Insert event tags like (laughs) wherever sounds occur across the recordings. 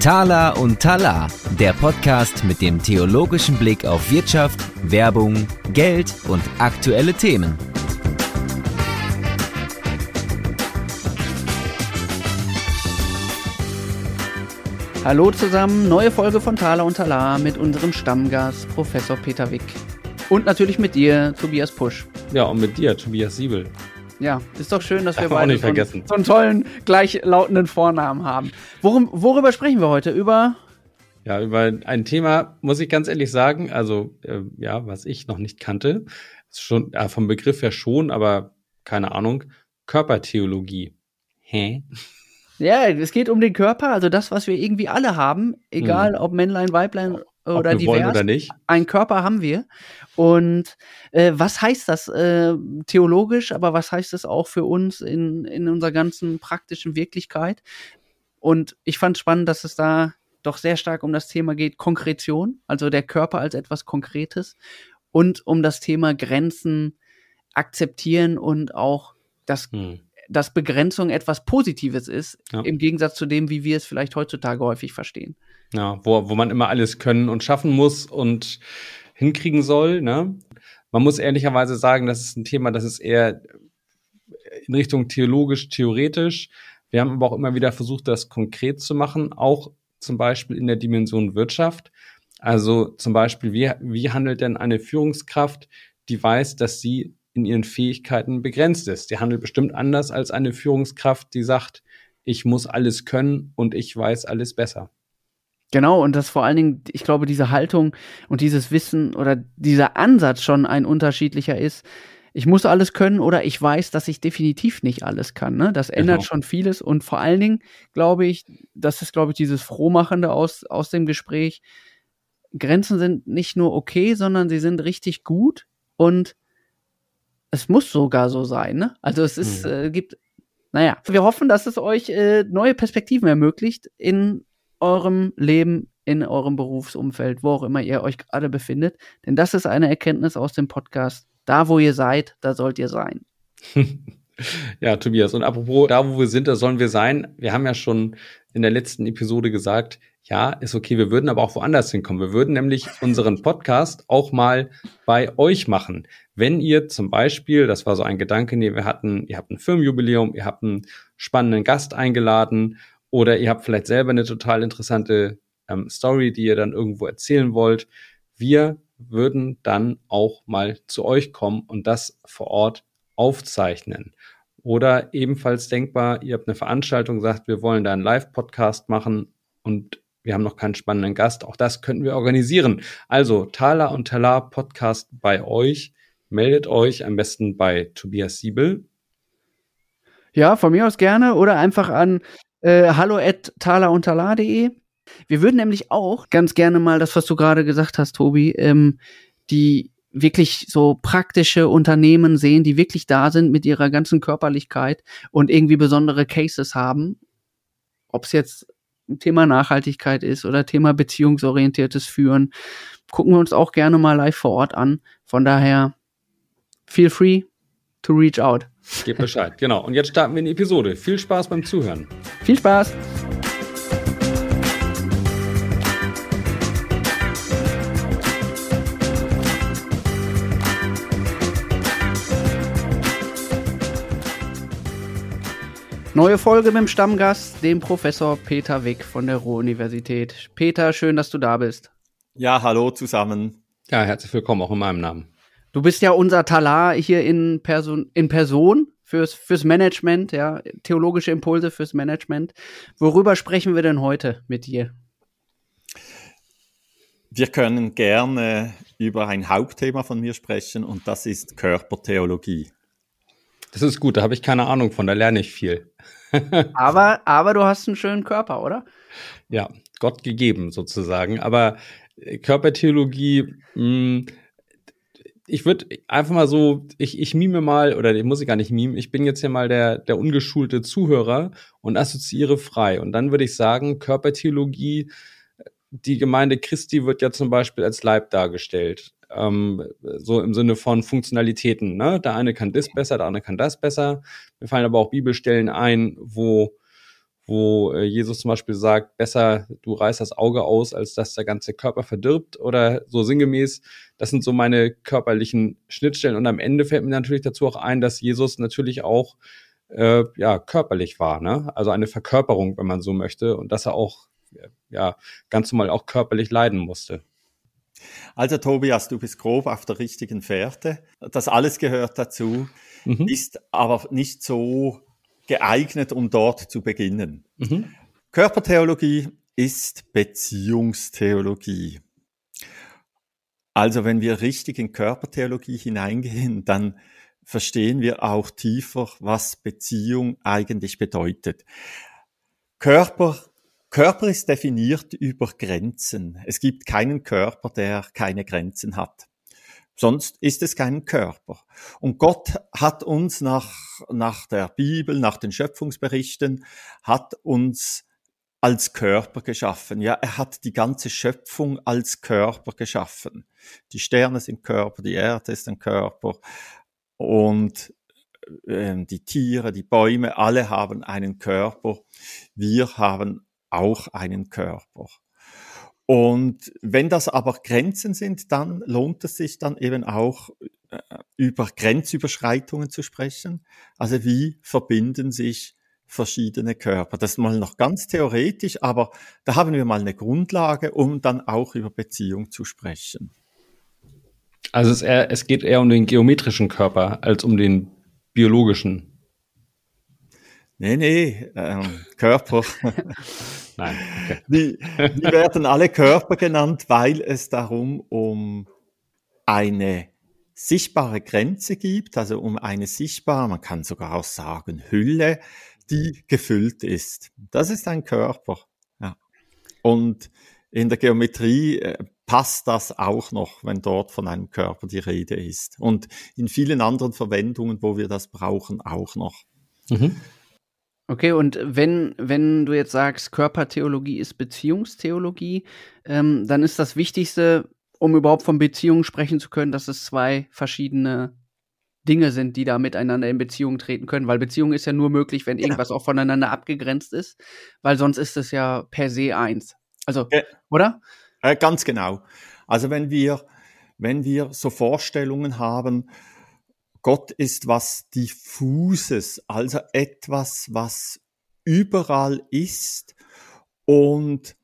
Tala und Tala, der Podcast mit dem theologischen Blick auf Wirtschaft, Werbung, Geld und aktuelle Themen. Hallo zusammen, neue Folge von Thaler und Talar mit unserem Stammgast Professor Peter Wick. Und natürlich mit dir, Tobias Pusch. Ja, und mit dir, Tobias Siebel. Ja, ist doch schön, dass wir beide so, so, einen tollen, gleichlautenden Vornamen haben. Worum, worüber sprechen wir heute? Über ja, über ein Thema, muss ich ganz ehrlich sagen, also äh, ja, was ich noch nicht kannte, ist schon äh, vom Begriff her schon, aber keine Ahnung, Körpertheologie. Hä? Ja, es geht um den Körper, also das, was wir irgendwie alle haben, egal hm. ob Männlein, Weiblein oder ob divers. Oder nicht. Ein Körper haben wir. Und äh, was heißt das äh, theologisch, aber was heißt das auch für uns in, in unserer ganzen praktischen Wirklichkeit? Und ich fand spannend, dass es da doch sehr stark um das Thema geht, Konkretion, also der Körper als etwas Konkretes und um das Thema Grenzen akzeptieren und auch das hm dass Begrenzung etwas Positives ist, ja. im Gegensatz zu dem, wie wir es vielleicht heutzutage häufig verstehen. Ja, wo, wo man immer alles können und schaffen muss und hinkriegen soll. Ne? Man muss ehrlicherweise sagen, das ist ein Thema, das ist eher in Richtung theologisch, theoretisch. Wir haben aber auch immer wieder versucht, das konkret zu machen, auch zum Beispiel in der Dimension Wirtschaft. Also zum Beispiel, wie, wie handelt denn eine Führungskraft, die weiß, dass sie in ihren Fähigkeiten begrenzt ist. Die handelt bestimmt anders als eine Führungskraft, die sagt, ich muss alles können und ich weiß alles besser. Genau, und das vor allen Dingen, ich glaube, diese Haltung und dieses Wissen oder dieser Ansatz schon ein unterschiedlicher ist. Ich muss alles können oder ich weiß, dass ich definitiv nicht alles kann. Ne? Das ändert genau. schon vieles und vor allen Dingen glaube ich, das ist, glaube ich, dieses Frohmachende aus, aus dem Gespräch. Grenzen sind nicht nur okay, sondern sie sind richtig gut und es muss sogar so sein, ne? Also es ist, mhm. äh, gibt, naja, wir hoffen, dass es euch äh, neue Perspektiven ermöglicht in eurem Leben, in eurem Berufsumfeld, wo auch immer ihr euch gerade befindet. Denn das ist eine Erkenntnis aus dem Podcast. Da, wo ihr seid, da sollt ihr sein. (laughs) ja, Tobias, und apropos, da, wo wir sind, da sollen wir sein. Wir haben ja schon in der letzten Episode gesagt, ja, ist okay, wir würden aber auch woanders hinkommen. Wir würden nämlich (laughs) unseren Podcast auch mal bei euch machen. Wenn ihr zum Beispiel, das war so ein Gedanke, nee, wir hatten, ihr habt ein Firmenjubiläum, ihr habt einen spannenden Gast eingeladen oder ihr habt vielleicht selber eine total interessante ähm, Story, die ihr dann irgendwo erzählen wollt. Wir würden dann auch mal zu euch kommen und das vor Ort aufzeichnen. Oder ebenfalls denkbar, ihr habt eine Veranstaltung, sagt, wir wollen da einen Live-Podcast machen und wir haben noch keinen spannenden Gast. Auch das könnten wir organisieren. Also Thala und Talar Podcast bei euch. Meldet euch am besten bei Tobias Siebel. Ja, von mir aus gerne oder einfach an äh, hallo at taler-und-talar.de. Wir würden nämlich auch ganz gerne mal das, was du gerade gesagt hast, Tobi, ähm, die wirklich so praktische Unternehmen sehen, die wirklich da sind mit ihrer ganzen Körperlichkeit und irgendwie besondere Cases haben. Ob es jetzt Thema Nachhaltigkeit ist oder Thema beziehungsorientiertes Führen, gucken wir uns auch gerne mal live vor Ort an. Von daher, feel free to reach out. Gebt Bescheid, genau. Und jetzt starten wir in die Episode. Viel Spaß beim Zuhören. Viel Spaß. Neue Folge mit dem Stammgast, dem Professor Peter Wick von der Ruhr-Universität. Peter, schön, dass du da bist. Ja, hallo zusammen. Ja, herzlich willkommen auch in meinem Namen. Du bist ja unser Talar hier in Person, in Person fürs, fürs Management, ja, theologische Impulse fürs Management. Worüber sprechen wir denn heute mit dir? Wir können gerne über ein Hauptthema von mir sprechen und das ist Körpertheologie. Das ist gut, da habe ich keine Ahnung von, da lerne ich viel. (laughs) aber, aber du hast einen schönen Körper, oder? Ja, Gott gegeben sozusagen. Aber Körpertheologie, mh, hm, ich würde einfach mal so, ich, ich mime mal, oder ich muss ich gar nicht mime, ich bin jetzt hier mal der, der ungeschulte Zuhörer und assoziiere frei. Und dann würde ich sagen, Körpertheologie, die Gemeinde Christi wird ja zum Beispiel als Leib dargestellt. ähm, so im Sinne von Funktionalitäten. Ne? Der eine kann das besser, der andere kann das besser. Mir fallen aber auch Bibelstellen ein, wo wo äh, Jesus zum Beispiel sagt, besser du reißt das Auge aus, als dass der ganze Körper verdirbt oder so sinngemäß. Das sind so meine körperlichen Schnittstellen. Und am Ende fällt mir natürlich dazu auch ein, dass Jesus natürlich auch äh, ja körperlich war, ne? Also eine Verkörperung, wenn man so möchte, und dass er auch ja ganz normal auch körperlich leiden musste. Also Tobias, du bist grob auf der richtigen Fährte. Das alles gehört dazu, mhm. ist aber nicht so geeignet, um dort zu beginnen. Mhm. Körpertheologie ist Beziehungstheologie. Also wenn wir richtig in Körpertheologie hineingehen, dann verstehen wir auch tiefer, was Beziehung eigentlich bedeutet. Körper, Körper ist definiert über Grenzen. Es gibt keinen Körper, der keine Grenzen hat. Sonst ist es kein Körper. Und Gott hat uns nach, nach der Bibel, nach den Schöpfungsberichten, hat uns als Körper geschaffen. Ja, er hat die ganze Schöpfung als Körper geschaffen. Die Sterne sind Körper, die Erde ist ein Körper und äh, die Tiere, die Bäume, alle haben einen Körper. Wir haben auch einen Körper. Und wenn das aber Grenzen sind, dann lohnt es sich dann eben auch äh, über Grenzüberschreitungen zu sprechen. Also wie verbinden sich verschiedene Körper? Das ist mal noch ganz theoretisch, aber da haben wir mal eine Grundlage, um dann auch über Beziehung zu sprechen. Also es, eher, es geht eher um den geometrischen Körper als um den biologischen. Nee, nee, ähm, Körper. (laughs) Nein. Okay. Die, die werden alle Körper genannt, weil es darum um eine sichtbare Grenze gibt, also um eine sichtbare, man kann sogar auch sagen, Hülle, die gefüllt ist. Das ist ein Körper. Ja. Und in der Geometrie äh, passt das auch noch, wenn dort von einem Körper die Rede ist. Und in vielen anderen Verwendungen, wo wir das brauchen, auch noch. Mhm. Okay, und wenn, wenn du jetzt sagst, Körpertheologie ist Beziehungstheologie, ähm, dann ist das Wichtigste, um überhaupt von Beziehungen sprechen zu können, dass es zwei verschiedene Dinge sind, die da miteinander in Beziehung treten können, weil Beziehung ist ja nur möglich, wenn irgendwas ja. auch voneinander abgegrenzt ist, weil sonst ist es ja per se eins. Also, ja. oder? Äh, ganz genau. Also wenn wir, wenn wir so Vorstellungen haben, Gott ist was diffuses, also etwas, was überall ist und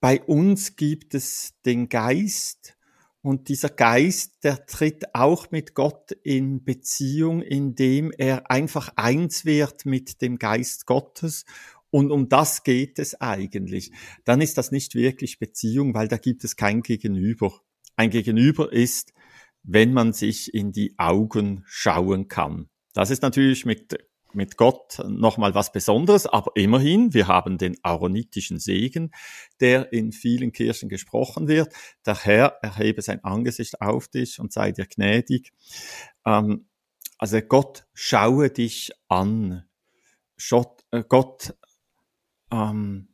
bei uns gibt es den Geist und dieser Geist, der tritt auch mit Gott in Beziehung, indem er einfach eins wird mit dem Geist Gottes und um das geht es eigentlich. Dann ist das nicht wirklich Beziehung, weil da gibt es kein Gegenüber. Ein Gegenüber ist, wenn man sich in die Augen schauen kann. Das ist natürlich mit, mit Gott nochmal was Besonderes, aber immerhin, wir haben den aaronitischen Segen, der in vielen Kirchen gesprochen wird. Der Herr erhebe sein Angesicht auf dich und sei dir gnädig. Ähm, also Gott schaue dich an. Äh, Gott ähm,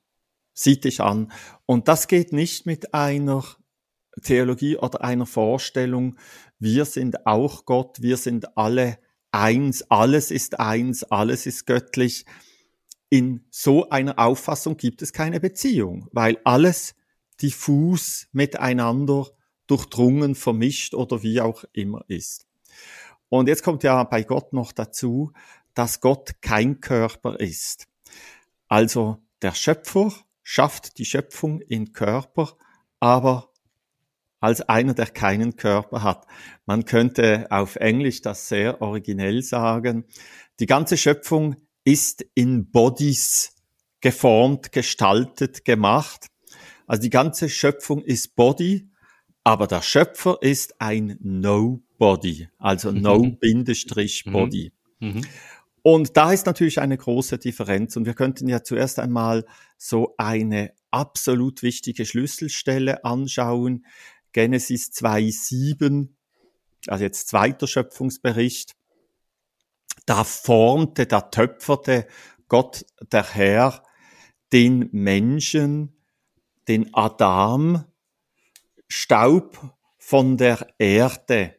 sieht dich an. Und das geht nicht mit einer Theologie oder einer Vorstellung, wir sind auch Gott, wir sind alle eins, alles ist eins, alles ist göttlich. In so einer Auffassung gibt es keine Beziehung, weil alles diffus miteinander durchdrungen, vermischt oder wie auch immer ist. Und jetzt kommt ja bei Gott noch dazu, dass Gott kein Körper ist. Also der Schöpfer schafft die Schöpfung in Körper, aber als einer, der keinen Körper hat. Man könnte auf Englisch das sehr originell sagen. Die ganze Schöpfung ist in Bodies geformt, gestaltet, gemacht. Also die ganze Schöpfung ist Body, aber der Schöpfer ist ein Nobody, also mhm. No-Body. Mhm. mhm. Und da ist natürlich eine große Differenz. Und wir könnten ja zuerst einmal so eine absolut wichtige Schlüsselstelle anschauen. Genesis 2,7, also jetzt zweiter Schöpfungsbericht. Da formte, da töpferte Gott, der Herr, den Menschen, den Adam, Staub von der Erde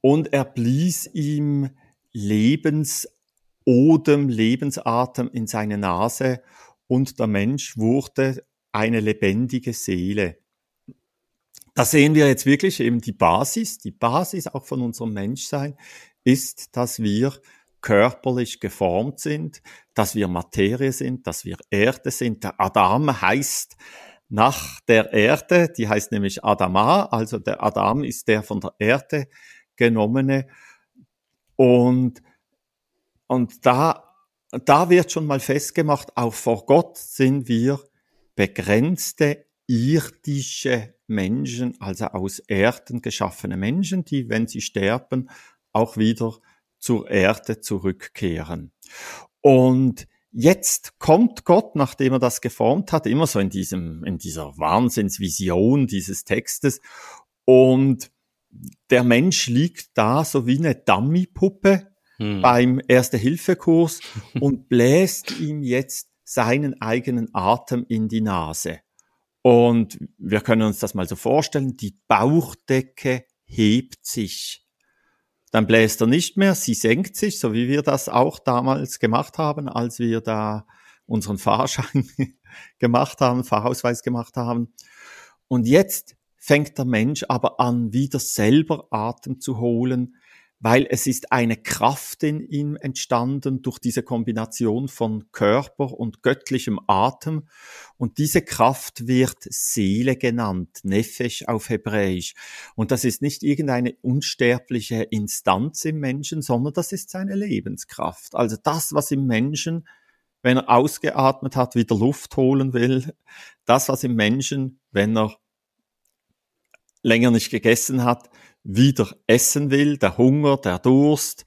und er blies ihm Lebensodem, Lebensatem in seine Nase und der Mensch wurde eine lebendige Seele. Da sehen wir jetzt wirklich eben die Basis, die Basis auch von unserem Menschsein ist, dass wir körperlich geformt sind, dass wir Materie sind, dass wir Erde sind. Der Adam heißt nach der Erde, die heißt nämlich Adama, also der Adam ist der von der Erde genommene. Und, und da, da wird schon mal festgemacht, auch vor Gott sind wir begrenzte irdische Menschen, also aus Erden geschaffene Menschen, die, wenn sie sterben, auch wieder zur Erde zurückkehren. Und jetzt kommt Gott, nachdem er das geformt hat, immer so in diesem, in dieser Wahnsinnsvision dieses Textes und der Mensch liegt da so wie eine Dummypuppe hm. beim Erste-Hilfe-Kurs und bläst ihm jetzt seinen eigenen Atem in die Nase. Und wir können uns das mal so vorstellen, die Bauchdecke hebt sich. Dann bläst er nicht mehr, sie senkt sich, so wie wir das auch damals gemacht haben, als wir da unseren Fahrschein (laughs) gemacht haben, Fahrausweis gemacht haben. Und jetzt fängt der Mensch aber an, wieder selber Atem zu holen, weil es ist eine Kraft in ihm entstanden durch diese Kombination von Körper und göttlichem Atem. Und diese Kraft wird Seele genannt, Nefesh auf Hebräisch. Und das ist nicht irgendeine unsterbliche Instanz im Menschen, sondern das ist seine Lebenskraft. Also das, was im Menschen wenn er ausgeatmet hat, wieder Luft holen will. Das, was im Menschen, wenn er länger nicht gegessen hat, wieder essen will, der Hunger, der Durst,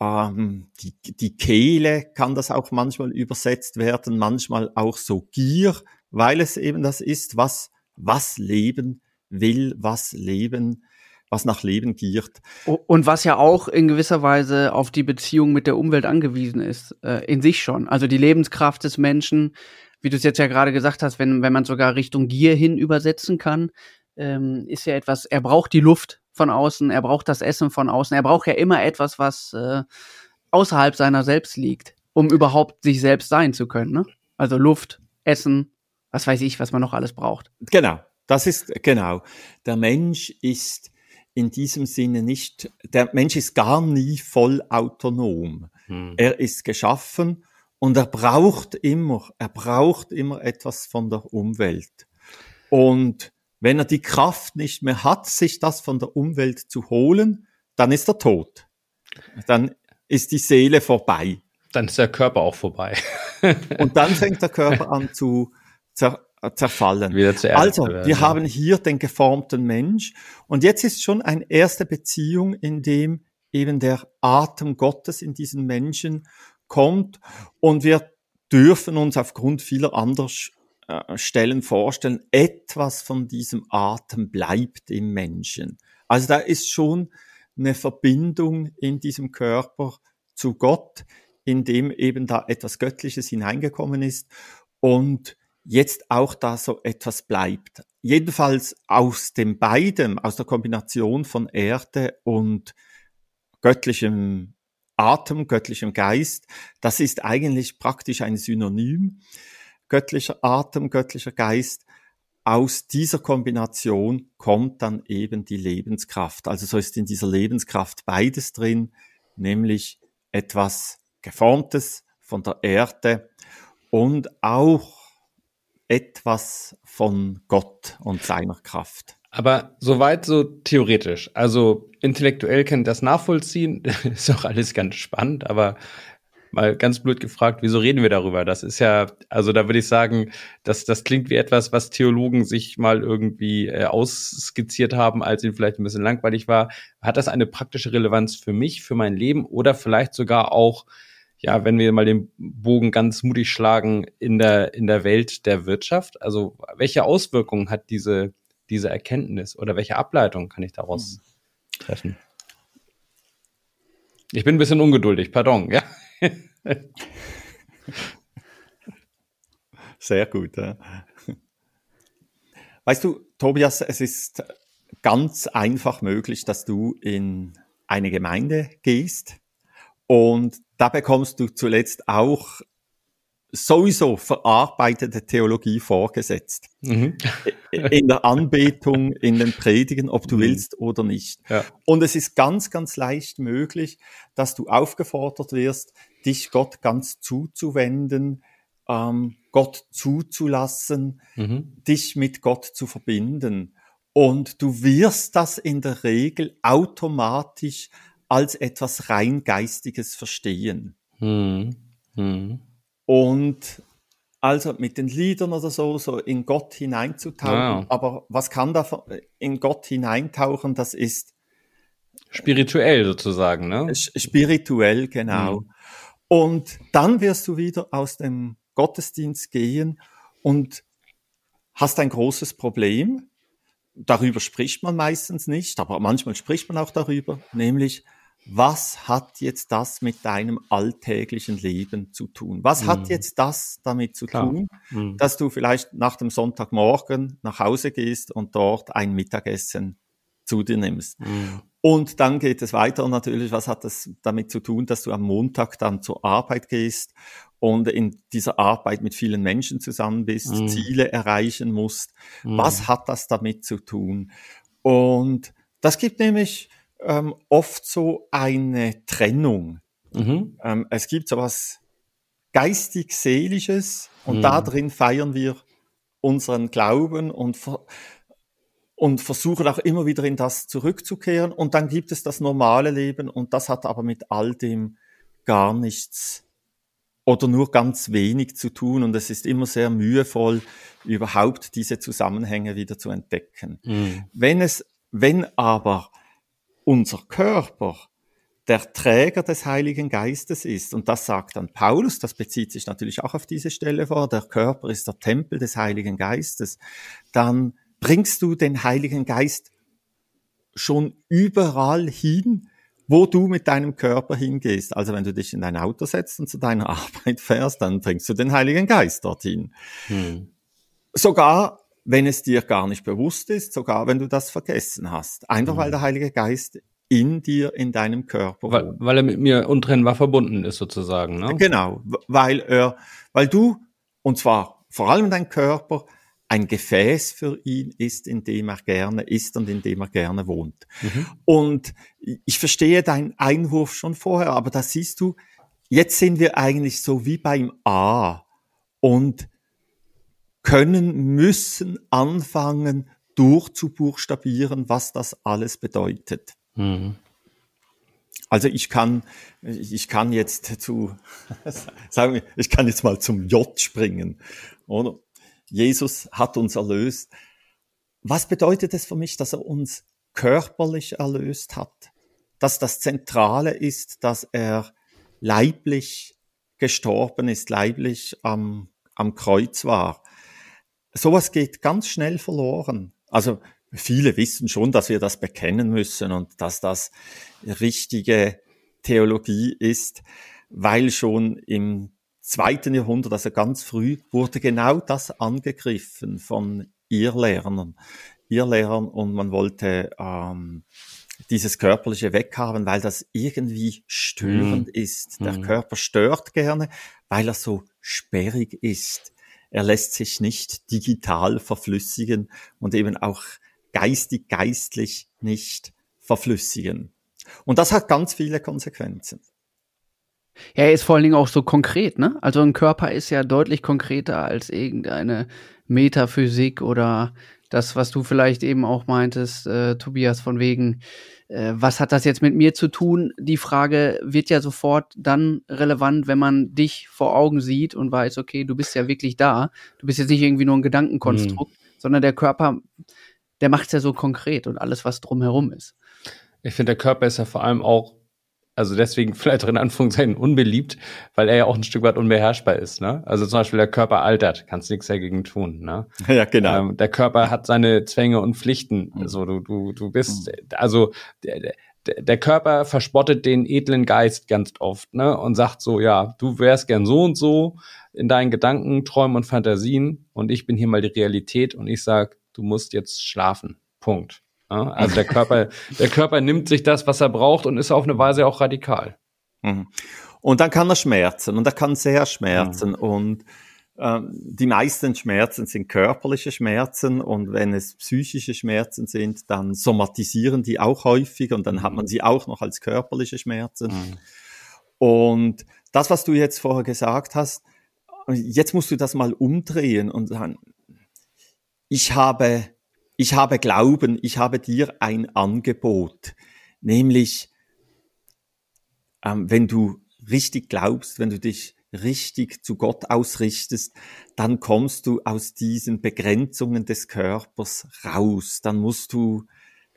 ähm, die, die Kehle kann das auch manchmal übersetzt werden, manchmal auch so Gier, weil es eben das ist, was, was Leben will, was Leben was nach Leben giert. Und was ja auch in gewisser Weise auf die Beziehung mit der Umwelt angewiesen ist, äh, in sich schon. Also die Lebenskraft des Menschen, wie du es jetzt ja gerade gesagt hast, wenn, wenn man sogar Richtung Gier hin übersetzen kann, ähm, ist ja etwas, er braucht die Luft von außen, er braucht das Essen von außen, er braucht ja immer etwas, was äh, außerhalb seiner selbst liegt, um überhaupt sich selbst sein zu können. Ne? Also Luft, Essen, was weiß ich, was man noch alles braucht. Genau, das ist genau. Der Mensch ist in diesem Sinne nicht, der Mensch ist gar nie voll autonom. Hm. Er ist geschaffen und er braucht immer, er braucht immer etwas von der Umwelt. Und wenn er die Kraft nicht mehr hat, sich das von der Umwelt zu holen, dann ist er tot. Dann ist die Seele vorbei. Dann ist der Körper auch vorbei. (laughs) Und dann fängt der Körper an zu zer zerfallen. Wieder zu also, wir haben hier den geformten Mensch. Und jetzt ist schon eine erste Beziehung, in dem eben der Atem Gottes in diesen Menschen kommt. Und wir dürfen uns aufgrund vieler anderer äh, Stellen vorstellen, etwas von diesem Atem bleibt im Menschen. Also da ist schon eine Verbindung in diesem Körper zu Gott, in dem eben da etwas Göttliches hineingekommen ist und jetzt auch da so etwas bleibt. Jedenfalls aus dem beiden, aus der Kombination von Erde und göttlichem Atem, göttlichem Geist, das ist eigentlich praktisch ein Synonym göttlicher Atem, göttlicher Geist, aus dieser Kombination kommt dann eben die Lebenskraft. Also so ist in dieser Lebenskraft beides drin, nämlich etwas Geformtes von der Erde und auch etwas von Gott und seiner Kraft. Aber soweit so theoretisch. Also intellektuell kann das nachvollziehen. (laughs) ist auch alles ganz spannend, aber mal ganz blöd gefragt, wieso reden wir darüber? Das ist ja, also da würde ich sagen, das, das klingt wie etwas, was Theologen sich mal irgendwie äh, ausskizziert haben, als ihnen vielleicht ein bisschen langweilig war. Hat das eine praktische Relevanz für mich, für mein Leben oder vielleicht sogar auch, ja, wenn wir mal den Bogen ganz mutig schlagen in der, in der Welt der Wirtschaft? Also welche Auswirkungen hat diese, diese Erkenntnis oder welche Ableitung kann ich daraus mhm. treffen? Ich bin ein bisschen ungeduldig, pardon, ja. (laughs) Sehr gut. Ja. Weißt du, Tobias, es ist ganz einfach möglich, dass du in eine Gemeinde gehst und da bekommst du zuletzt auch sowieso verarbeitete Theologie vorgesetzt. Mhm. (laughs) in der Anbetung, in den Predigen, ob du mhm. willst oder nicht. Ja. Und es ist ganz, ganz leicht möglich, dass du aufgefordert wirst, dich Gott ganz zuzuwenden, ähm, Gott zuzulassen, mhm. dich mit Gott zu verbinden. Und du wirst das in der Regel automatisch als etwas rein Geistiges verstehen. Und also mit den Liedern oder so, so in Gott hineinzutauchen. Ja. Aber was kann da in Gott hineintauchen? Das ist spirituell sozusagen, ne? Spirituell, genau. Mhm. Und dann wirst du wieder aus dem Gottesdienst gehen und hast ein großes Problem. Darüber spricht man meistens nicht, aber manchmal spricht man auch darüber, nämlich was hat jetzt das mit deinem alltäglichen Leben zu tun? Was mhm. hat jetzt das damit zu Klar. tun, mhm. dass du vielleicht nach dem Sonntagmorgen nach Hause gehst und dort ein Mittagessen zu dir nimmst? Mhm. Und dann geht es weiter natürlich, was hat das damit zu tun, dass du am Montag dann zur Arbeit gehst und in dieser Arbeit mit vielen Menschen zusammen bist, mhm. Ziele erreichen musst? Was mhm. hat das damit zu tun? Und das gibt nämlich ähm, oft so eine Trennung. Mhm. Ähm, es gibt so was geistig-seelisches und mhm. da drin feiern wir unseren Glauben und, und versuchen auch immer wieder in das zurückzukehren. Und dann gibt es das normale Leben und das hat aber mit all dem gar nichts oder nur ganz wenig zu tun und es ist immer sehr mühevoll, überhaupt diese Zusammenhänge wieder zu entdecken. Mhm. Wenn es, wenn aber unser Körper der Träger des Heiligen Geistes ist. Und das sagt dann Paulus, das bezieht sich natürlich auch auf diese Stelle vor, der Körper ist der Tempel des Heiligen Geistes. Dann bringst du den Heiligen Geist schon überall hin, wo du mit deinem Körper hingehst. Also wenn du dich in dein Auto setzt und zu deiner (laughs) Arbeit fährst, dann bringst du den Heiligen Geist dorthin. Hm. Sogar wenn es dir gar nicht bewusst ist, sogar wenn du das vergessen hast. Einfach mhm. weil der Heilige Geist in dir, in deinem Körper weil. Weil er mit mir untrennbar verbunden ist sozusagen, ne? Genau, weil er, weil du, und zwar vor allem dein Körper, ein Gefäß für ihn ist, in dem er gerne ist und in dem er gerne wohnt. Mhm. Und ich verstehe deinen Einwurf schon vorher, aber da siehst du, jetzt sind wir eigentlich so wie beim A. Und können, müssen anfangen durchzubuchstabieren, was das alles bedeutet. Mhm. Also ich kann, ich kann jetzt zu, (laughs) sagen wir, ich kann jetzt mal zum J springen, oder? Jesus hat uns erlöst. Was bedeutet es für mich, dass er uns körperlich erlöst hat? Dass das Zentrale ist, dass er leiblich gestorben ist, leiblich am, am Kreuz war sowas geht ganz schnell verloren. Also viele wissen schon, dass wir das bekennen müssen und dass das richtige Theologie ist, weil schon im zweiten Jahrhundert, also ganz früh, wurde genau das angegriffen von Irrlehrern, Irrlehrern und man wollte ähm, dieses Körperliche weghaben, weil das irgendwie störend mm. ist. Der mm. Körper stört gerne, weil er so sperrig ist er lässt sich nicht digital verflüssigen und eben auch geistig, geistlich nicht verflüssigen. Und das hat ganz viele Konsequenzen. Ja, er ist vor allen Dingen auch so konkret, ne? Also ein Körper ist ja deutlich konkreter als irgendeine Metaphysik oder das, was du vielleicht eben auch meintest, äh, Tobias, von wegen, äh, was hat das jetzt mit mir zu tun? Die Frage wird ja sofort dann relevant, wenn man dich vor Augen sieht und weiß, okay, du bist ja wirklich da. Du bist jetzt nicht irgendwie nur ein Gedankenkonstrukt, mhm. sondern der Körper, der macht es ja so konkret und alles, was drumherum ist. Ich finde, der Körper ist ja vor allem auch also deswegen (laughs) vielleicht in Anführungszeichen unbeliebt, weil er ja auch ein Stück weit unbeherrschbar ist. Ne? Also zum Beispiel der Körper altert, kannst nichts dagegen tun. Ne? (laughs) Ja, genau. Ähm, der Körper hat seine Zwänge und Pflichten. Mhm. So, du, du, du bist, mhm. also der, der Körper verspottet den edlen Geist ganz oft, ne? Und sagt so, ja, du wärst gern so und so in deinen Gedanken, Träumen und Fantasien und ich bin hier mal die Realität und ich sag, du musst jetzt schlafen. Punkt. Also der Körper, der Körper nimmt sich das, was er braucht und ist auf eine Weise auch radikal. Mhm. Und dann kann er schmerzen und er kann sehr schmerzen mhm. und ähm, die meisten Schmerzen sind körperliche Schmerzen und wenn es psychische Schmerzen sind, dann somatisieren die auch häufig und dann hat man sie auch noch als körperliche Schmerzen. Mhm. Und das, was du jetzt vorher gesagt hast, jetzt musst du das mal umdrehen und sagen, ich habe, ich habe Glauben, ich habe dir ein Angebot, nämlich, ähm, wenn du richtig glaubst, wenn du dich richtig zu Gott ausrichtest, dann kommst du aus diesen Begrenzungen des Körpers raus. Dann musst du,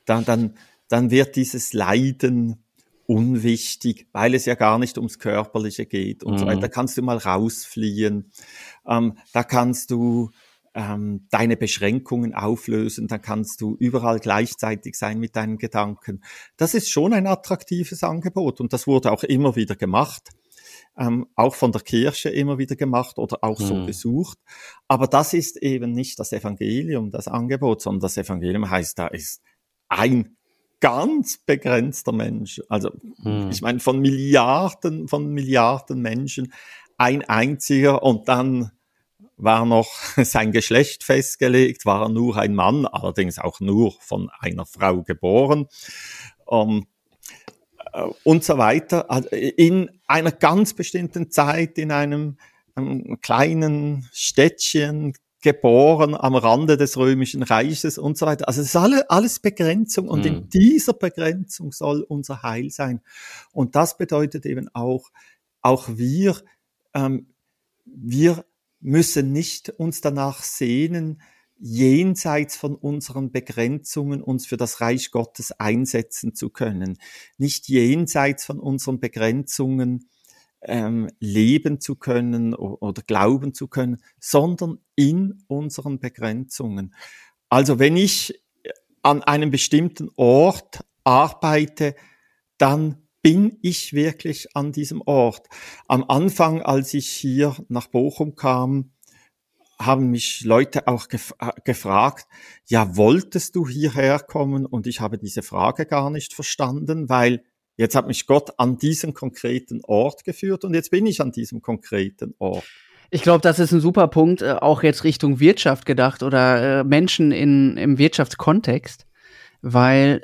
dann, dann, dann wird dieses Leiden unwichtig, weil es ja gar nicht ums Körperliche geht und mhm. so weiter. Da kannst du mal rausfliehen. Ähm, da kannst du ähm, deine Beschränkungen auflösen, dann kannst du überall gleichzeitig sein mit deinen Gedanken. Das ist schon ein attraktives Angebot und das wurde auch immer wieder gemacht ähm, auch von der Kirche immer wieder gemacht oder auch so hm. besucht. Aber das ist eben nicht das Evangelium, das Angebot, sondern das Evangelium heißt, da ist ein ganz begrenzter Mensch. Also hm. ich meine von Milliarden, von Milliarden Menschen ein einziger und dann war noch (laughs) sein Geschlecht festgelegt, war er nur ein Mann, allerdings auch nur von einer Frau geboren. Um, äh, und so weiter, also in einer ganz bestimmten Zeit, in einem, einem kleinen Städtchen, geboren am Rande des römischen Reiches und so weiter. Also es ist alle, alles Begrenzung und mhm. in dieser Begrenzung soll unser Heil sein. Und das bedeutet eben auch, auch wir, ähm, wir müssen nicht uns danach sehnen, jenseits von unseren Begrenzungen uns für das Reich Gottes einsetzen zu können, nicht jenseits von unseren Begrenzungen ähm, leben zu können oder glauben zu können, sondern in unseren Begrenzungen. Also wenn ich an einem bestimmten Ort arbeite, dann bin ich wirklich an diesem Ort. Am Anfang, als ich hier nach Bochum kam, haben mich Leute auch gef äh, gefragt, ja, wolltest du hierher kommen? Und ich habe diese Frage gar nicht verstanden, weil jetzt hat mich Gott an diesen konkreten Ort geführt und jetzt bin ich an diesem konkreten Ort. Ich glaube, das ist ein super Punkt, äh, auch jetzt Richtung Wirtschaft gedacht oder äh, Menschen in, im Wirtschaftskontext, weil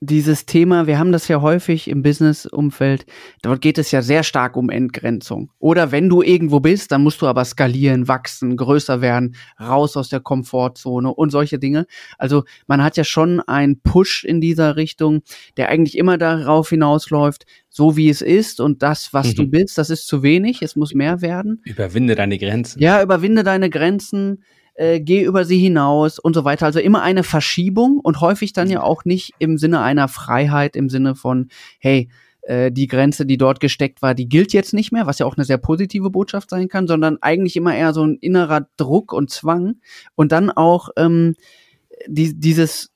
dieses Thema, wir haben das ja häufig im Business-Umfeld, dort geht es ja sehr stark um Entgrenzung. Oder wenn du irgendwo bist, dann musst du aber skalieren, wachsen, größer werden, raus aus der Komfortzone und solche Dinge. Also man hat ja schon einen Push in dieser Richtung, der eigentlich immer darauf hinausläuft, so wie es ist und das, was mhm. du bist, das ist zu wenig, es muss mehr werden. Überwinde deine Grenzen. Ja, überwinde deine Grenzen äh, geh über sie hinaus und so weiter. Also immer eine Verschiebung und häufig dann ja auch nicht im Sinne einer Freiheit, im Sinne von, hey, äh, die Grenze, die dort gesteckt war, die gilt jetzt nicht mehr, was ja auch eine sehr positive Botschaft sein kann, sondern eigentlich immer eher so ein innerer Druck und Zwang und dann auch ähm, die, dieses,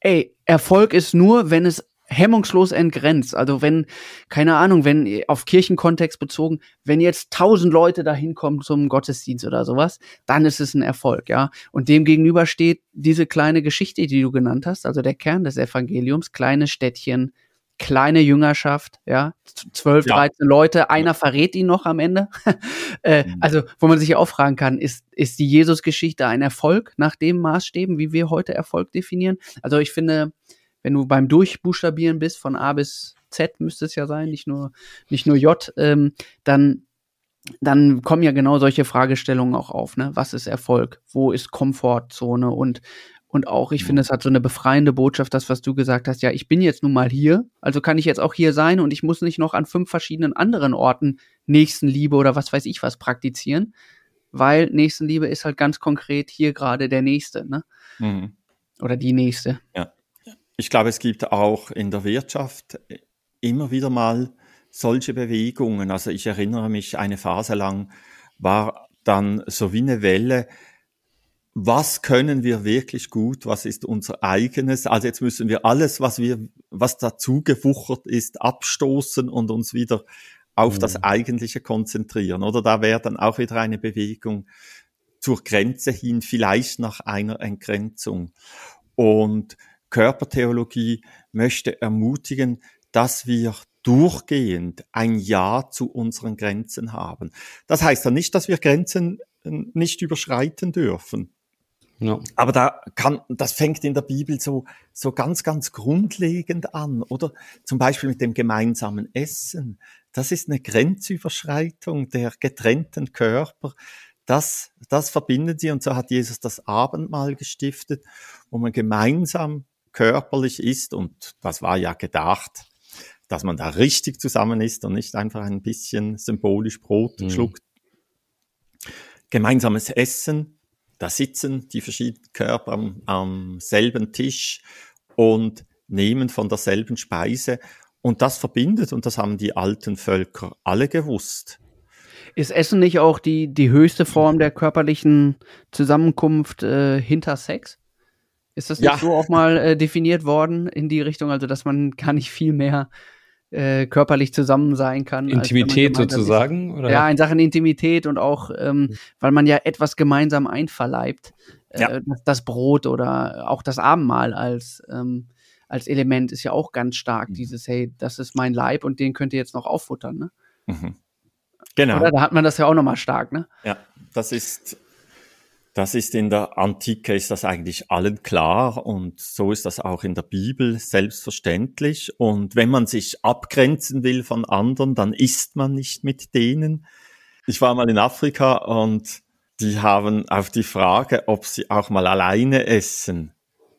ey, Erfolg ist nur, wenn es hemmungslos entgrenzt. Also wenn, keine Ahnung, wenn auf Kirchenkontext bezogen, wenn jetzt tausend Leute da hinkommen zum Gottesdienst oder sowas, dann ist es ein Erfolg, ja. Und dem gegenüber steht diese kleine Geschichte, die du genannt hast, also der Kern des Evangeliums, kleine Städtchen, kleine Jüngerschaft, ja, zwölf, ja. dreizehn Leute, einer verrät ihn noch am Ende. (laughs) äh, mhm. also, wo man sich auch fragen kann, ist, ist die Jesus-Geschichte ein Erfolg nach dem Maßstäben, wie wir heute Erfolg definieren? Also ich finde, wenn du beim Durchbuchstabieren bist, von A bis Z müsste es ja sein, nicht nur, nicht nur J, ähm, dann, dann kommen ja genau solche Fragestellungen auch auf. Ne? Was ist Erfolg? Wo ist Komfortzone? Und, und auch, ich finde, es hat so eine befreiende Botschaft, das, was du gesagt hast. Ja, ich bin jetzt nun mal hier, also kann ich jetzt auch hier sein und ich muss nicht noch an fünf verschiedenen anderen Orten Nächstenliebe oder was weiß ich was praktizieren, weil Nächstenliebe ist halt ganz konkret hier gerade der Nächste, ne? Mhm. Oder die Nächste. Ja ich glaube, es gibt auch in der Wirtschaft immer wieder mal solche Bewegungen. Also ich erinnere mich, eine Phase lang war dann so wie eine Welle, was können wir wirklich gut, was ist unser eigenes. Also jetzt müssen wir alles, was wir, was dazu gewuchert ist, abstoßen und uns wieder auf mhm. das Eigentliche konzentrieren. Oder da wäre dann auch wieder eine Bewegung zur Grenze hin, vielleicht nach einer Entgrenzung. Und Körpertheologie möchte ermutigen, dass wir durchgehend ein Ja zu unseren Grenzen haben. Das heißt ja nicht, dass wir Grenzen äh, nicht überschreiten dürfen. Ja. Aber da kann, das fängt in der Bibel so, so ganz, ganz grundlegend an, oder? Zum Beispiel mit dem gemeinsamen Essen. Das ist eine Grenzüberschreitung der getrennten Körper. Das, das verbindet sie und so hat Jesus das Abendmahl gestiftet, wo man gemeinsam körperlich ist und das war ja gedacht, dass man da richtig zusammen ist und nicht einfach ein bisschen symbolisch Brot mhm. schluckt. Gemeinsames Essen, da sitzen die verschiedenen Körper am, am selben Tisch und nehmen von derselben Speise. Und das verbindet, und das haben die alten Völker alle gewusst. Ist Essen nicht auch die, die höchste Form der körperlichen Zusammenkunft äh, hinter Sex? Ist das nicht ja. so auch mal äh, definiert worden in die Richtung, also dass man gar nicht viel mehr äh, körperlich zusammen sein kann. Intimität sozusagen? Oder? Ja, in Sachen Intimität und auch, ähm, mhm. weil man ja etwas gemeinsam einverleibt. Äh, ja. das, das, Brot oder auch das Abendmahl als, ähm, als Element ist ja auch ganz stark. Mhm. Dieses, hey, das ist mein Leib und den könnt ihr jetzt noch auffuttern. Ne? Mhm. Genau. Oder da hat man das ja auch nochmal stark. Ne? Ja, das ist das ist in der Antike, ist das eigentlich allen klar und so ist das auch in der Bibel selbstverständlich. Und wenn man sich abgrenzen will von anderen, dann isst man nicht mit denen. Ich war mal in Afrika und die haben auf die Frage, ob sie auch mal alleine essen,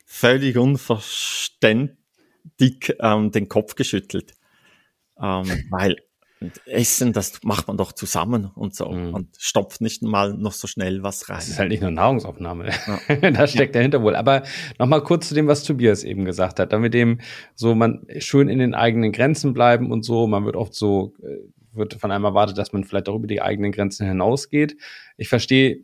völlig unverständlich ähm, den Kopf geschüttelt. Ähm, weil und Essen, das macht man doch zusammen und so mhm. und stopft nicht mal noch so schnell was rein. Das ist halt nicht nur Nahrungsaufnahme. Ja. (laughs) da steckt dahinter wohl. Aber nochmal kurz zu dem, was Tobias eben gesagt hat. Damit dem so man schön in den eigenen Grenzen bleiben und so. Man wird oft so, äh, wird von einem erwartet, dass man vielleicht auch über die eigenen Grenzen hinausgeht. Ich verstehe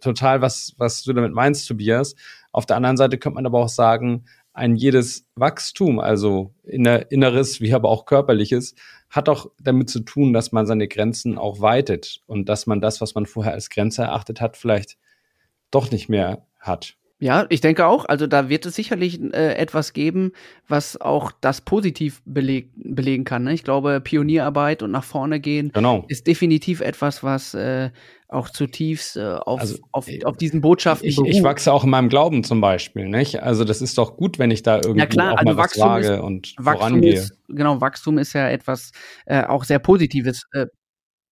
total, was, was du damit meinst, Tobias. Auf der anderen Seite könnte man aber auch sagen, ein jedes Wachstum, also inneres wie aber auch körperliches, hat auch damit zu tun, dass man seine Grenzen auch weitet und dass man das, was man vorher als Grenze erachtet hat, vielleicht doch nicht mehr hat. Ja, ich denke auch. Also da wird es sicherlich äh, etwas geben, was auch das positiv beleg belegen kann. Ne? Ich glaube, Pionierarbeit und nach vorne gehen genau. ist definitiv etwas, was äh, auch zutiefst äh, auf, also, auf, äh, auf diesen Botschaften ich, ich wachse auch in meinem Glauben zum Beispiel, nicht? Also das ist doch gut, wenn ich da irgendwie ja, klar, auch also mal Wachstum was wage ist, und Wachstum vorangehe. Ist, genau, Wachstum ist ja etwas äh, auch sehr Positives. Äh,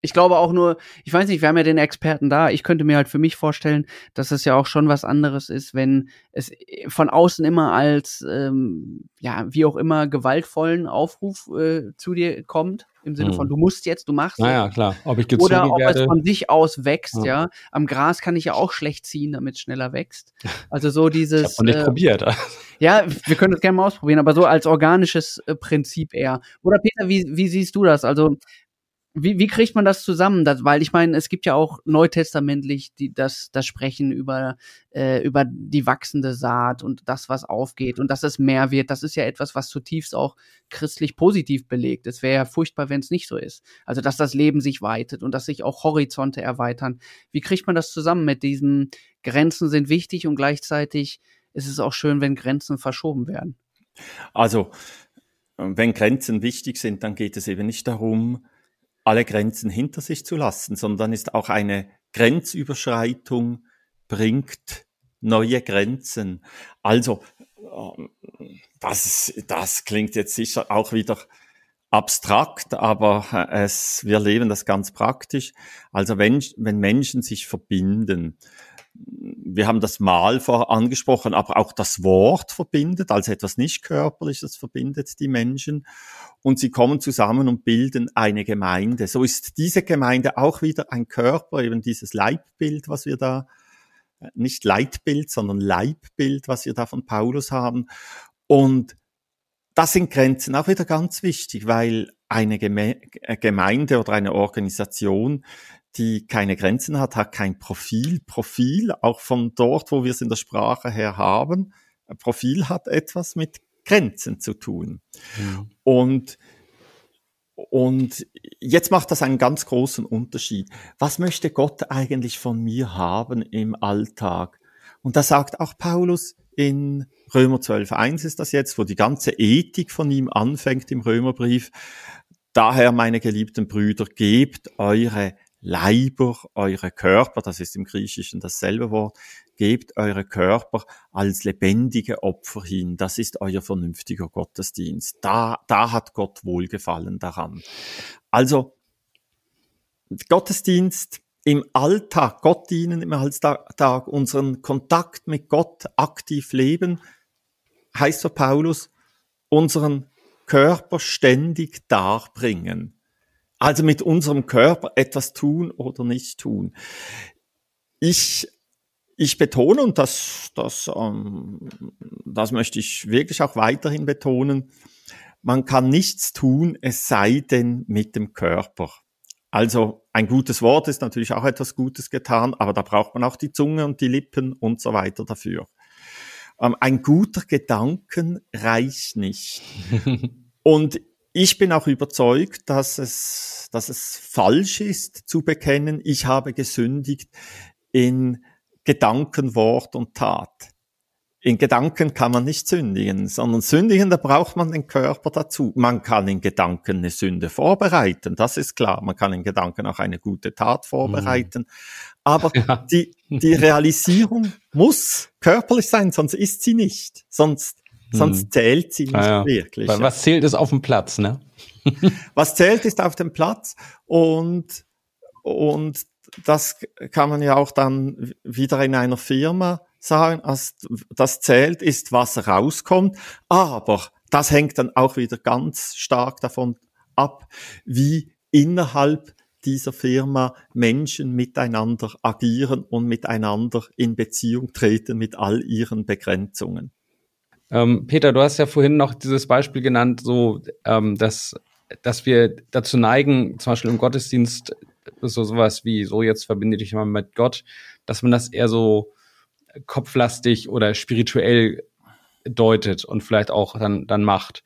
ich glaube auch nur, ich weiß nicht, wir haben ja den Experten da. Ich könnte mir halt für mich vorstellen, dass es ja auch schon was anderes ist, wenn es äh, von außen immer als, ähm, ja, wie auch immer, gewaltvollen Aufruf äh, zu dir kommt. Im Sinne hm. von, du musst jetzt, du machst. Naja, klar. Ob ich gezogen Oder ob werde. es von sich aus wächst, ja. ja. Am Gras kann ich ja auch schlecht ziehen, damit es schneller wächst. (laughs) Also so dieses. ich hab nicht äh, probiert. (laughs) ja, wir können das gerne mal ausprobieren, aber so als organisches äh, Prinzip eher. Oder Peter, wie, wie siehst du das? Also wie, wie kriegt man das zusammen? Das, weil ich meine, es gibt ja auch neutestamentlich die, das, das Sprechen über, äh, über die wachsende Saat und das, was aufgeht und dass es mehr wird. Das ist ja etwas, was zutiefst auch christlich positiv belegt. Es wäre ja furchtbar, wenn es nicht so ist. Also, dass das Leben sich weitet und dass sich auch Horizonte erweitern. Wie kriegt man das zusammen mit diesen Grenzen sind wichtig und gleichzeitig ist es auch schön, wenn Grenzen verschoben werden? Also, wenn Grenzen wichtig sind, dann geht es eben nicht darum, alle Grenzen hinter sich zu lassen, sondern ist auch eine Grenzüberschreitung bringt neue Grenzen. Also, ähm, das, das klingt jetzt sicher auch wieder abstrakt, aber äh, es, wir leben das ganz praktisch. Also wenn, wenn Menschen sich verbinden, wir haben das Mal vor angesprochen, aber auch das Wort verbindet, also etwas nicht körperliches verbindet die Menschen und sie kommen zusammen und bilden eine Gemeinde. So ist diese Gemeinde auch wieder ein Körper, eben dieses Leibbild, was wir da, äh, nicht Leitbild, sondern Leibbild, was wir da von Paulus haben. Und das sind Grenzen auch wieder ganz wichtig, weil eine äh, Gemeinde oder eine Organisation, die keine Grenzen hat, hat kein Profil. Profil, auch von dort, wo wir es in der Sprache her haben, Profil hat etwas mit Grenzen zu tun. Mhm. Und, und jetzt macht das einen ganz großen Unterschied. Was möchte Gott eigentlich von mir haben im Alltag? Und da sagt auch Paulus, in Römer 12.1 ist das jetzt, wo die ganze Ethik von ihm anfängt im Römerbrief. Daher, meine geliebten Brüder, gebt eure Leiber, eure Körper, das ist im Griechischen dasselbe Wort, gebt eure Körper als lebendige Opfer hin. Das ist euer vernünftiger Gottesdienst. Da, da hat Gott Wohlgefallen daran. Also, Gottesdienst im Alltag, Gott dienen im Alltag, unseren Kontakt mit Gott aktiv leben, heißt für Paulus, unseren Körper ständig darbringen. Also mit unserem Körper etwas tun oder nicht tun. Ich, ich betone, und das, das, ähm, das möchte ich wirklich auch weiterhin betonen, man kann nichts tun, es sei denn mit dem Körper. Also ein gutes Wort ist natürlich auch etwas Gutes getan, aber da braucht man auch die Zunge und die Lippen und so weiter dafür. Ähm, ein guter Gedanken reicht nicht. (laughs) und ich bin auch überzeugt, dass es, dass es falsch ist zu bekennen, ich habe gesündigt in Gedanken, Wort und Tat in Gedanken kann man nicht sündigen, sondern sündigen, da braucht man den Körper dazu. Man kann in Gedanken eine Sünde vorbereiten, das ist klar. Man kann in Gedanken auch eine gute Tat vorbereiten. Mhm. Aber (laughs) ja. die, die Realisierung muss körperlich sein, sonst ist sie nicht. Sonst, mhm. sonst zählt sie nicht ah, ja. wirklich. Weil was zählt ist auf dem Platz, ne? (laughs) (laughs) was zählt ist auf dem Platz und, und das kann man ja auch dann wieder in einer Firma sagen, das zählt, ist, was rauskommt. Aber das hängt dann auch wieder ganz stark davon ab, wie innerhalb dieser Firma Menschen miteinander agieren und miteinander in Beziehung treten mit all ihren Begrenzungen. Ähm, Peter, du hast ja vorhin noch dieses Beispiel genannt, so ähm, dass dass wir dazu neigen, zum Beispiel im Gottesdienst so sowas wie so jetzt verbinde dich mal mit Gott, dass man das eher so kopflastig oder spirituell deutet und vielleicht auch dann, dann macht.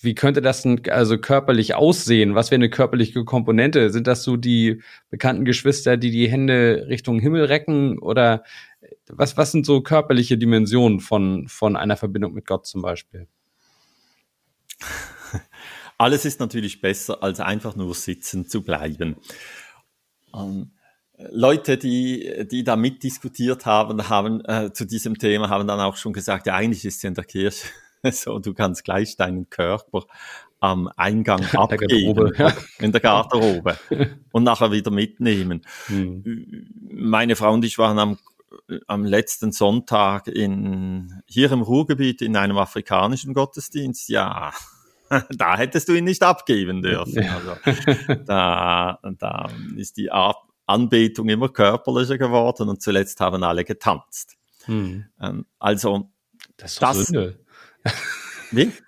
Wie könnte das denn also körperlich aussehen? Was wäre eine körperliche Komponente? Sind das so die bekannten Geschwister, die die Hände Richtung Himmel recken? Oder was, was sind so körperliche Dimensionen von, von einer Verbindung mit Gott zum Beispiel? (laughs) Alles ist natürlich besser, als einfach nur sitzen zu bleiben. Ähm, Leute, die, die da mitdiskutiert haben, haben äh, zu diesem Thema, haben dann auch schon gesagt, ja, eigentlich ist es in der Kirche (laughs) so, du kannst gleich deinen Körper am Eingang (laughs) abgeben, ja. (laughs) in der Garderobe und nachher wieder mitnehmen. Hm. Meine Frau und ich waren am, am letzten Sonntag in, hier im Ruhrgebiet in einem afrikanischen Gottesdienst. Ja, da hättest du ihn nicht abgeben dürfen. Also, da, da ist die Art, Anbetung immer körperlicher geworden und zuletzt haben alle getanzt. Hm. Ähm, also das ist das, Sünde. Wie? (laughs)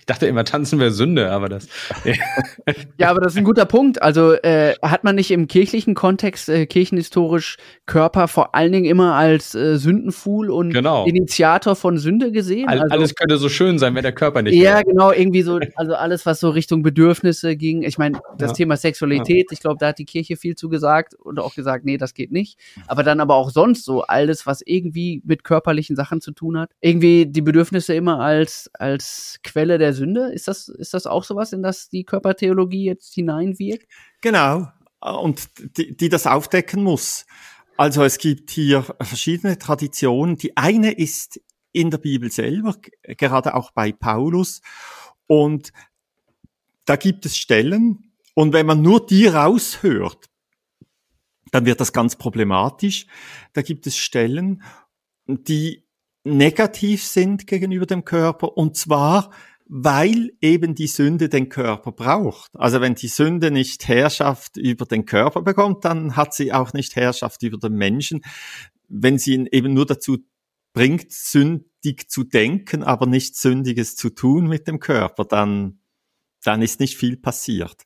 Ich dachte immer, tanzen wäre Sünde, aber das. (laughs) ja, aber das ist ein guter Punkt. Also äh, hat man nicht im kirchlichen Kontext äh, kirchenhistorisch Körper vor allen Dingen immer als äh, Sündenfuhl und genau. Initiator von Sünde gesehen? All, also, alles könnte so schön sein, wenn der Körper nicht. Ja, wäre. genau, irgendwie so, also alles, was so Richtung Bedürfnisse ging. Ich meine, das ja. Thema Sexualität, ja. ich glaube, da hat die Kirche viel zu gesagt und auch gesagt, nee, das geht nicht. Aber dann aber auch sonst so alles, was irgendwie mit körperlichen Sachen zu tun hat. Irgendwie die Bedürfnisse immer als, als als Quelle der Sünde. Ist das, ist das auch sowas, in das die Körpertheologie jetzt hineinwirkt? Genau. Und die, die das aufdecken muss. Also es gibt hier verschiedene Traditionen. Die eine ist in der Bibel selber, gerade auch bei Paulus. Und da gibt es Stellen, und wenn man nur die raushört, dann wird das ganz problematisch. Da gibt es Stellen, die negativ sind gegenüber dem Körper und zwar, weil eben die Sünde den Körper braucht. Also wenn die Sünde nicht Herrschaft über den Körper bekommt, dann hat sie auch nicht Herrschaft über den Menschen. Wenn sie ihn eben nur dazu bringt, sündig zu denken, aber nichts Sündiges zu tun mit dem Körper, dann, dann ist nicht viel passiert.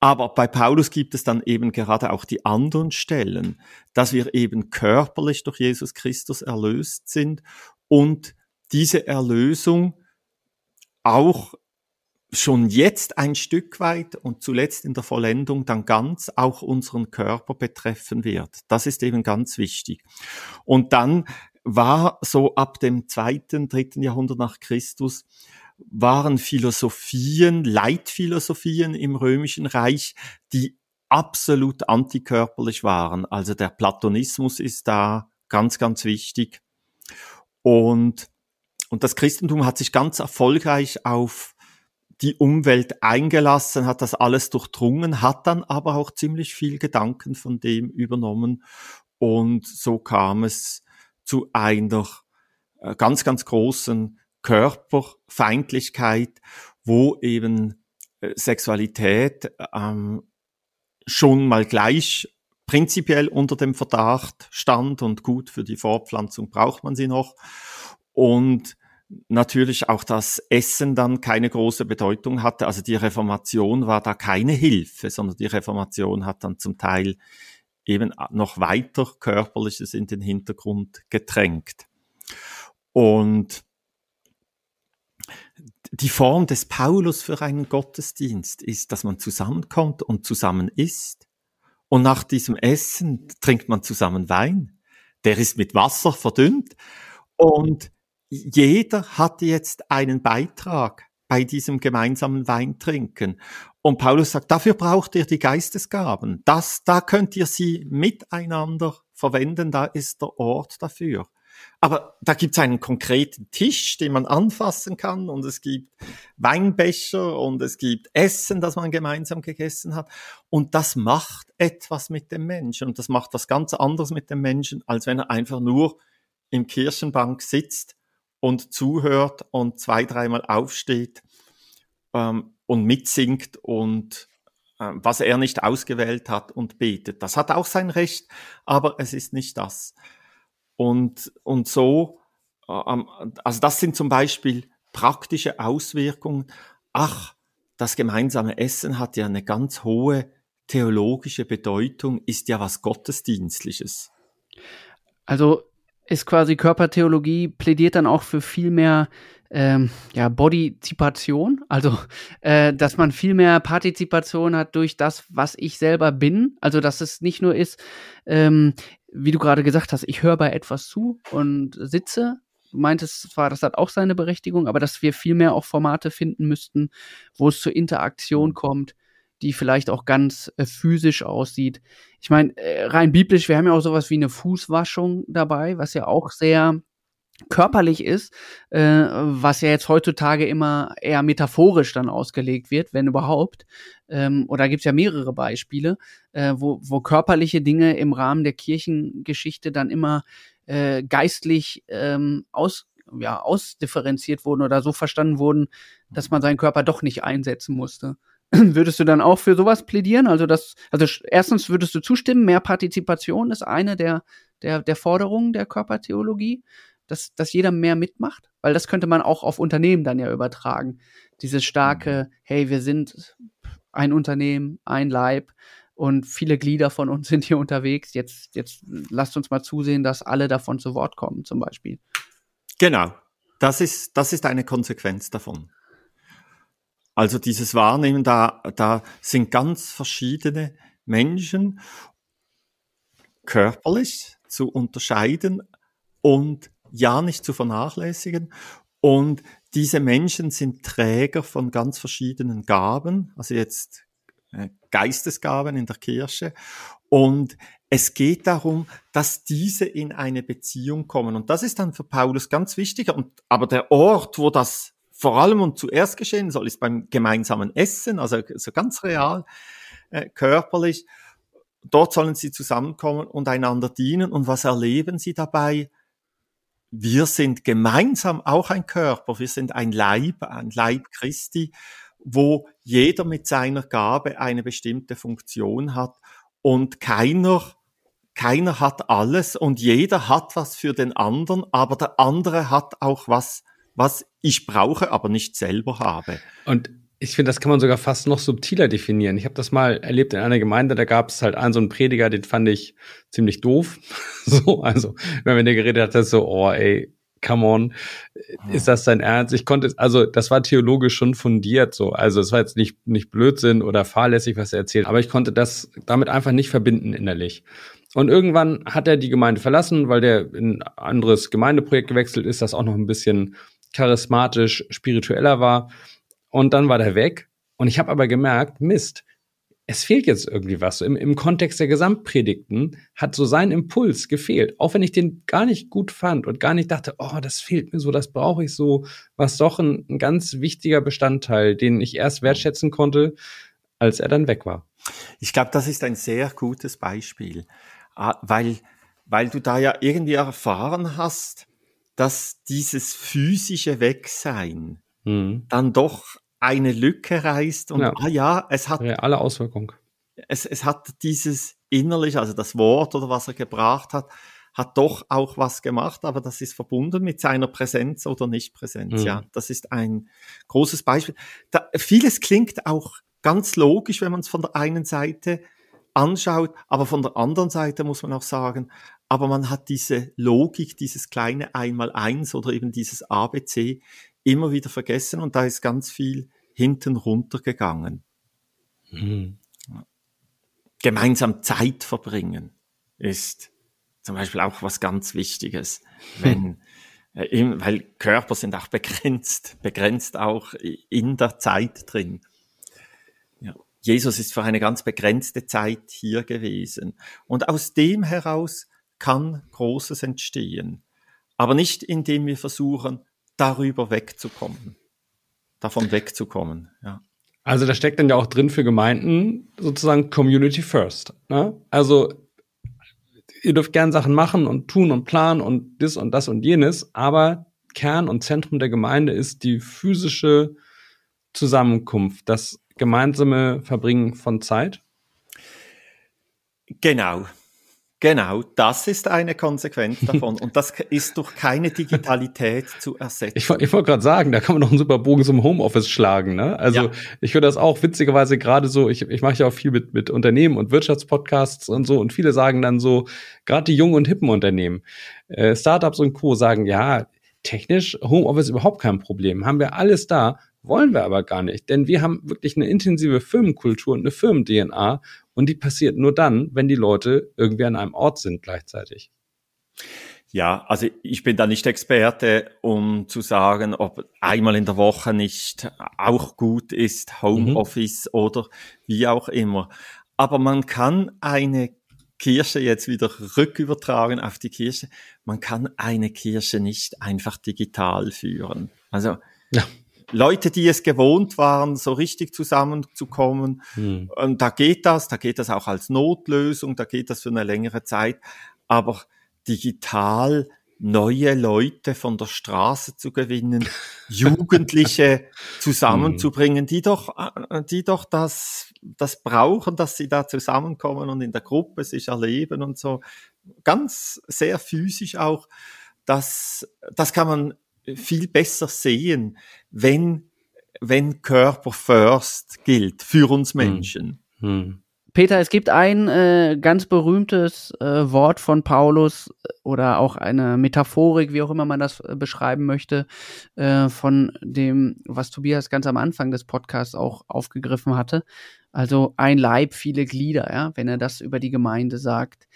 Aber bei Paulus gibt es dann eben gerade auch die anderen Stellen, dass wir eben körperlich durch Jesus Christus erlöst sind und diese Erlösung auch schon jetzt ein Stück weit und zuletzt in der Vollendung dann ganz auch unseren Körper betreffen wird. Das ist eben ganz wichtig. Und dann war so ab dem zweiten, dritten Jahrhundert nach Christus, waren Philosophien, Leitphilosophien im Römischen Reich, die absolut antikörperlich waren. Also der Platonismus ist da ganz, ganz wichtig. Und, und das Christentum hat sich ganz erfolgreich auf die Umwelt eingelassen, hat das alles durchdrungen, hat dann aber auch ziemlich viel Gedanken von dem übernommen. Und so kam es zu einer äh, ganz, ganz großen Körperfeindlichkeit, wo eben äh, Sexualität ähm, schon mal gleich prinzipiell unter dem Verdacht stand und gut für die Fortpflanzung braucht man sie noch. Und natürlich auch das Essen dann keine große Bedeutung hatte. Also die Reformation war da keine Hilfe, sondern die Reformation hat dann zum Teil eben noch weiter Körperliches in den Hintergrund gedrängt. Und die Form des Paulus für einen Gottesdienst ist, dass man zusammenkommt und zusammen isst. Und nach diesem Essen trinkt man zusammen Wein. Der ist mit Wasser verdünnt. Und jeder hat jetzt einen Beitrag bei diesem gemeinsamen Weintrinken. Und Paulus sagt, dafür braucht ihr die Geistesgaben. Das, da könnt ihr sie miteinander verwenden, da ist der Ort dafür. Aber da gibt es einen konkreten Tisch, den man anfassen kann und es gibt Weinbecher und es gibt Essen, das man gemeinsam gegessen hat. Und das macht etwas mit dem Menschen und das macht was ganz anderes mit dem Menschen, als wenn er einfach nur im Kirchenbank sitzt und zuhört und zwei, dreimal aufsteht ähm, und mitsingt und äh, was er nicht ausgewählt hat und betet. Das hat auch sein Recht, aber es ist nicht das. Und, und so, äh, also das sind zum Beispiel praktische Auswirkungen. Ach, das gemeinsame Essen hat ja eine ganz hohe theologische Bedeutung, ist ja was Gottesdienstliches. Also ist quasi Körpertheologie, plädiert dann auch für viel mehr ähm, ja, Bodyzipation, also äh, dass man viel mehr Partizipation hat durch das, was ich selber bin. Also dass es nicht nur ist, ähm, wie du gerade gesagt hast, ich höre bei etwas zu und sitze. Du meintest zwar, das hat auch seine Berechtigung, aber dass wir viel mehr auch Formate finden müssten, wo es zur Interaktion kommt, die vielleicht auch ganz äh, physisch aussieht. Ich meine, äh, rein biblisch, wir haben ja auch sowas wie eine Fußwaschung dabei, was ja auch sehr körperlich ist, äh, was ja jetzt heutzutage immer eher metaphorisch dann ausgelegt wird, wenn überhaupt. Ähm, oder gibt es ja mehrere Beispiele, äh, wo, wo körperliche Dinge im Rahmen der Kirchengeschichte dann immer äh, geistlich ähm, aus, ja, ausdifferenziert wurden oder so verstanden wurden, dass man seinen Körper doch nicht einsetzen musste. (clears throat) Würdest du dann auch für sowas plädieren? Also das, also erstens würdest du zustimmen, mehr Partizipation ist eine der, der, der Forderungen der Körpertheologie dass, dass jeder mehr mitmacht? Weil das könnte man auch auf Unternehmen dann ja übertragen. Dieses starke, mhm. hey, wir sind ein Unternehmen, ein Leib und viele Glieder von uns (laughs) sind hier unterwegs. Jetzt, jetzt lasst uns mal zusehen, dass alle davon zu Wort kommen, zum Beispiel. Genau. Das ist, das ist eine Konsequenz davon. Also dieses Wahrnehmen, da, da sind ganz verschiedene Menschen körperlich zu unterscheiden und ja nicht zu vernachlässigen. Und diese Menschen sind Träger von ganz verschiedenen Gaben, also jetzt äh, Geistesgaben in der Kirche. Und es geht darum, dass diese in eine Beziehung kommen. Und das ist dann für Paulus ganz wichtig. Und, aber der Ort, wo das vor allem und zuerst geschehen soll, ist beim gemeinsamen Essen, also so ganz real, äh, körperlich. Dort sollen sie zusammenkommen und einander dienen. Und was erleben sie dabei? Wir sind gemeinsam auch ein Körper, wir sind ein Leib, ein Leib Christi, wo jeder mit seiner Gabe eine bestimmte Funktion hat und keiner, keiner hat alles und jeder hat was für den anderen, aber der andere hat auch was, was ich brauche, aber nicht selber habe. Und ich finde, das kann man sogar fast noch subtiler definieren. Ich habe das mal erlebt in einer Gemeinde, da gab es halt einen so einen Prediger, den fand ich ziemlich doof. (laughs) so, also, wenn der geredet hat, so, oh ey, come on, ist das dein Ernst? Ich konnte, also das war theologisch schon fundiert so. Also es war jetzt nicht, nicht Blödsinn oder fahrlässig, was er erzählt, aber ich konnte das damit einfach nicht verbinden innerlich. Und irgendwann hat er die Gemeinde verlassen, weil der in ein anderes Gemeindeprojekt gewechselt ist, das auch noch ein bisschen charismatisch, spiritueller war. Und dann war der weg. Und ich habe aber gemerkt, Mist, es fehlt jetzt irgendwie was. Im, Im Kontext der Gesamtpredigten hat so sein Impuls gefehlt. Auch wenn ich den gar nicht gut fand und gar nicht dachte, oh, das fehlt mir so, das brauche ich so, was doch ein, ein ganz wichtiger Bestandteil, den ich erst wertschätzen konnte, als er dann weg war. Ich glaube, das ist ein sehr gutes Beispiel, ah, weil, weil du da ja irgendwie erfahren hast, dass dieses physische Wegsein mhm. dann doch eine Lücke reißt und ja. ah ja, es hat reale Auswirkung. Es, es hat dieses innerlich, also das Wort oder was er gebracht hat, hat doch auch was gemacht, aber das ist verbunden mit seiner Präsenz oder Nichtpräsenz. Mhm. Ja, das ist ein großes Beispiel. Da, vieles klingt auch ganz logisch, wenn man es von der einen Seite anschaut, aber von der anderen Seite muss man auch sagen, aber man hat diese Logik, dieses kleine Einmal-Eins oder eben dieses ABC immer wieder vergessen und da ist ganz viel hinten runtergegangen. Mhm. Gemeinsam Zeit verbringen ist zum Beispiel auch was ganz Wichtiges, wenn, äh, weil Körper sind auch begrenzt, begrenzt auch in der Zeit drin. Ja. Jesus ist für eine ganz begrenzte Zeit hier gewesen. Und aus dem heraus kann Großes entstehen. Aber nicht indem wir versuchen, darüber wegzukommen, davon wegzukommen. Ja. Also da steckt dann ja auch drin für Gemeinden sozusagen Community First. Ne? Also ihr dürft gern Sachen machen und tun und planen und das und das und jenes, aber Kern und Zentrum der Gemeinde ist die physische Zusammenkunft, das gemeinsame Verbringen von Zeit. Genau, Genau, das ist eine Konsequenz davon. Und das ist durch keine Digitalität zu ersetzen. Ich, ich wollte gerade sagen, da kann man noch einen super Bogen zum Homeoffice schlagen. Ne? Also ja. ich würde das auch witzigerweise gerade so, ich, ich mache ja auch viel mit, mit Unternehmen und Wirtschaftspodcasts und so. Und viele sagen dann so, gerade die jungen und hippen Unternehmen, äh, Startups und Co. sagen, ja, technisch Homeoffice überhaupt kein Problem. Haben wir alles da, wollen wir aber gar nicht. Denn wir haben wirklich eine intensive Firmenkultur und eine Firmen-DNA und die passiert nur dann, wenn die Leute irgendwie an einem Ort sind gleichzeitig. Ja, also ich bin da nicht Experte, um zu sagen, ob einmal in der Woche nicht auch gut ist, Homeoffice mhm. oder wie auch immer. Aber man kann eine Kirche jetzt wieder rückübertragen auf die Kirche. Man kann eine Kirche nicht einfach digital führen. Also ja. Leute, die es gewohnt waren, so richtig zusammenzukommen. Hm. Und da geht das, da geht das auch als Notlösung, da geht das für eine längere Zeit. Aber digital neue Leute von der Straße zu gewinnen, (laughs) Jugendliche zusammenzubringen, die doch, äh, die doch das, das brauchen, dass sie da zusammenkommen und in der Gruppe sich erleben und so. Ganz sehr physisch auch. Das, das kann man viel besser sehen, wenn, wenn Körper first gilt für uns hm. Menschen. Hm. Hm. Peter, es gibt ein äh, ganz berühmtes äh, Wort von Paulus äh, oder auch eine Metaphorik, wie auch immer man das äh, beschreiben möchte, äh, von dem, was Tobias ganz am Anfang des Podcasts auch aufgegriffen hatte. Also ein Leib, viele Glieder, ja, wenn er das über die Gemeinde sagt.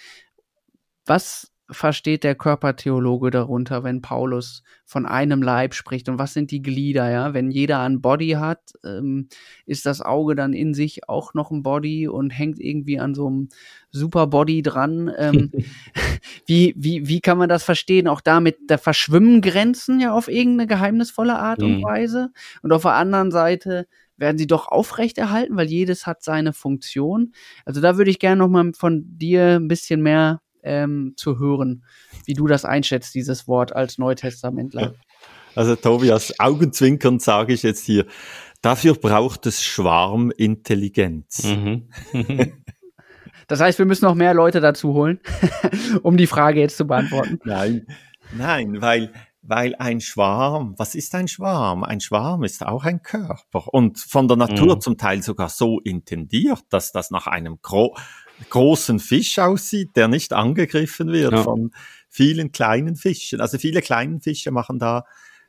Was versteht der Körpertheologe darunter, wenn Paulus von einem Leib spricht? Und was sind die Glieder? Ja, wenn jeder ein Body hat, ähm, ist das Auge dann in sich auch noch ein Body und hängt irgendwie an so einem Superbody dran? Ähm, (laughs) wie, wie, wie kann man das verstehen? Auch damit, da verschwimmen Grenzen ja auf irgendeine geheimnisvolle Art und mhm. Weise. Und auf der anderen Seite werden sie doch aufrechterhalten, weil jedes hat seine Funktion. Also da würde ich gerne noch mal von dir ein bisschen mehr ähm, zu hören, wie du das einschätzt, dieses Wort als Neutestamentler. Also Tobias, Augenzwinkern sage ich jetzt hier. Dafür braucht es Schwarmintelligenz. Mhm. (laughs) das heißt, wir müssen noch mehr Leute dazu holen, (laughs) um die Frage jetzt zu beantworten. Nein, nein, weil weil ein Schwarm, was ist ein Schwarm? Ein Schwarm ist auch ein Körper und von der Natur mhm. zum Teil sogar so intendiert, dass das nach einem gro großen Fisch aussieht, der nicht angegriffen wird ja. von vielen kleinen Fischen. Also viele kleinen Fische machen da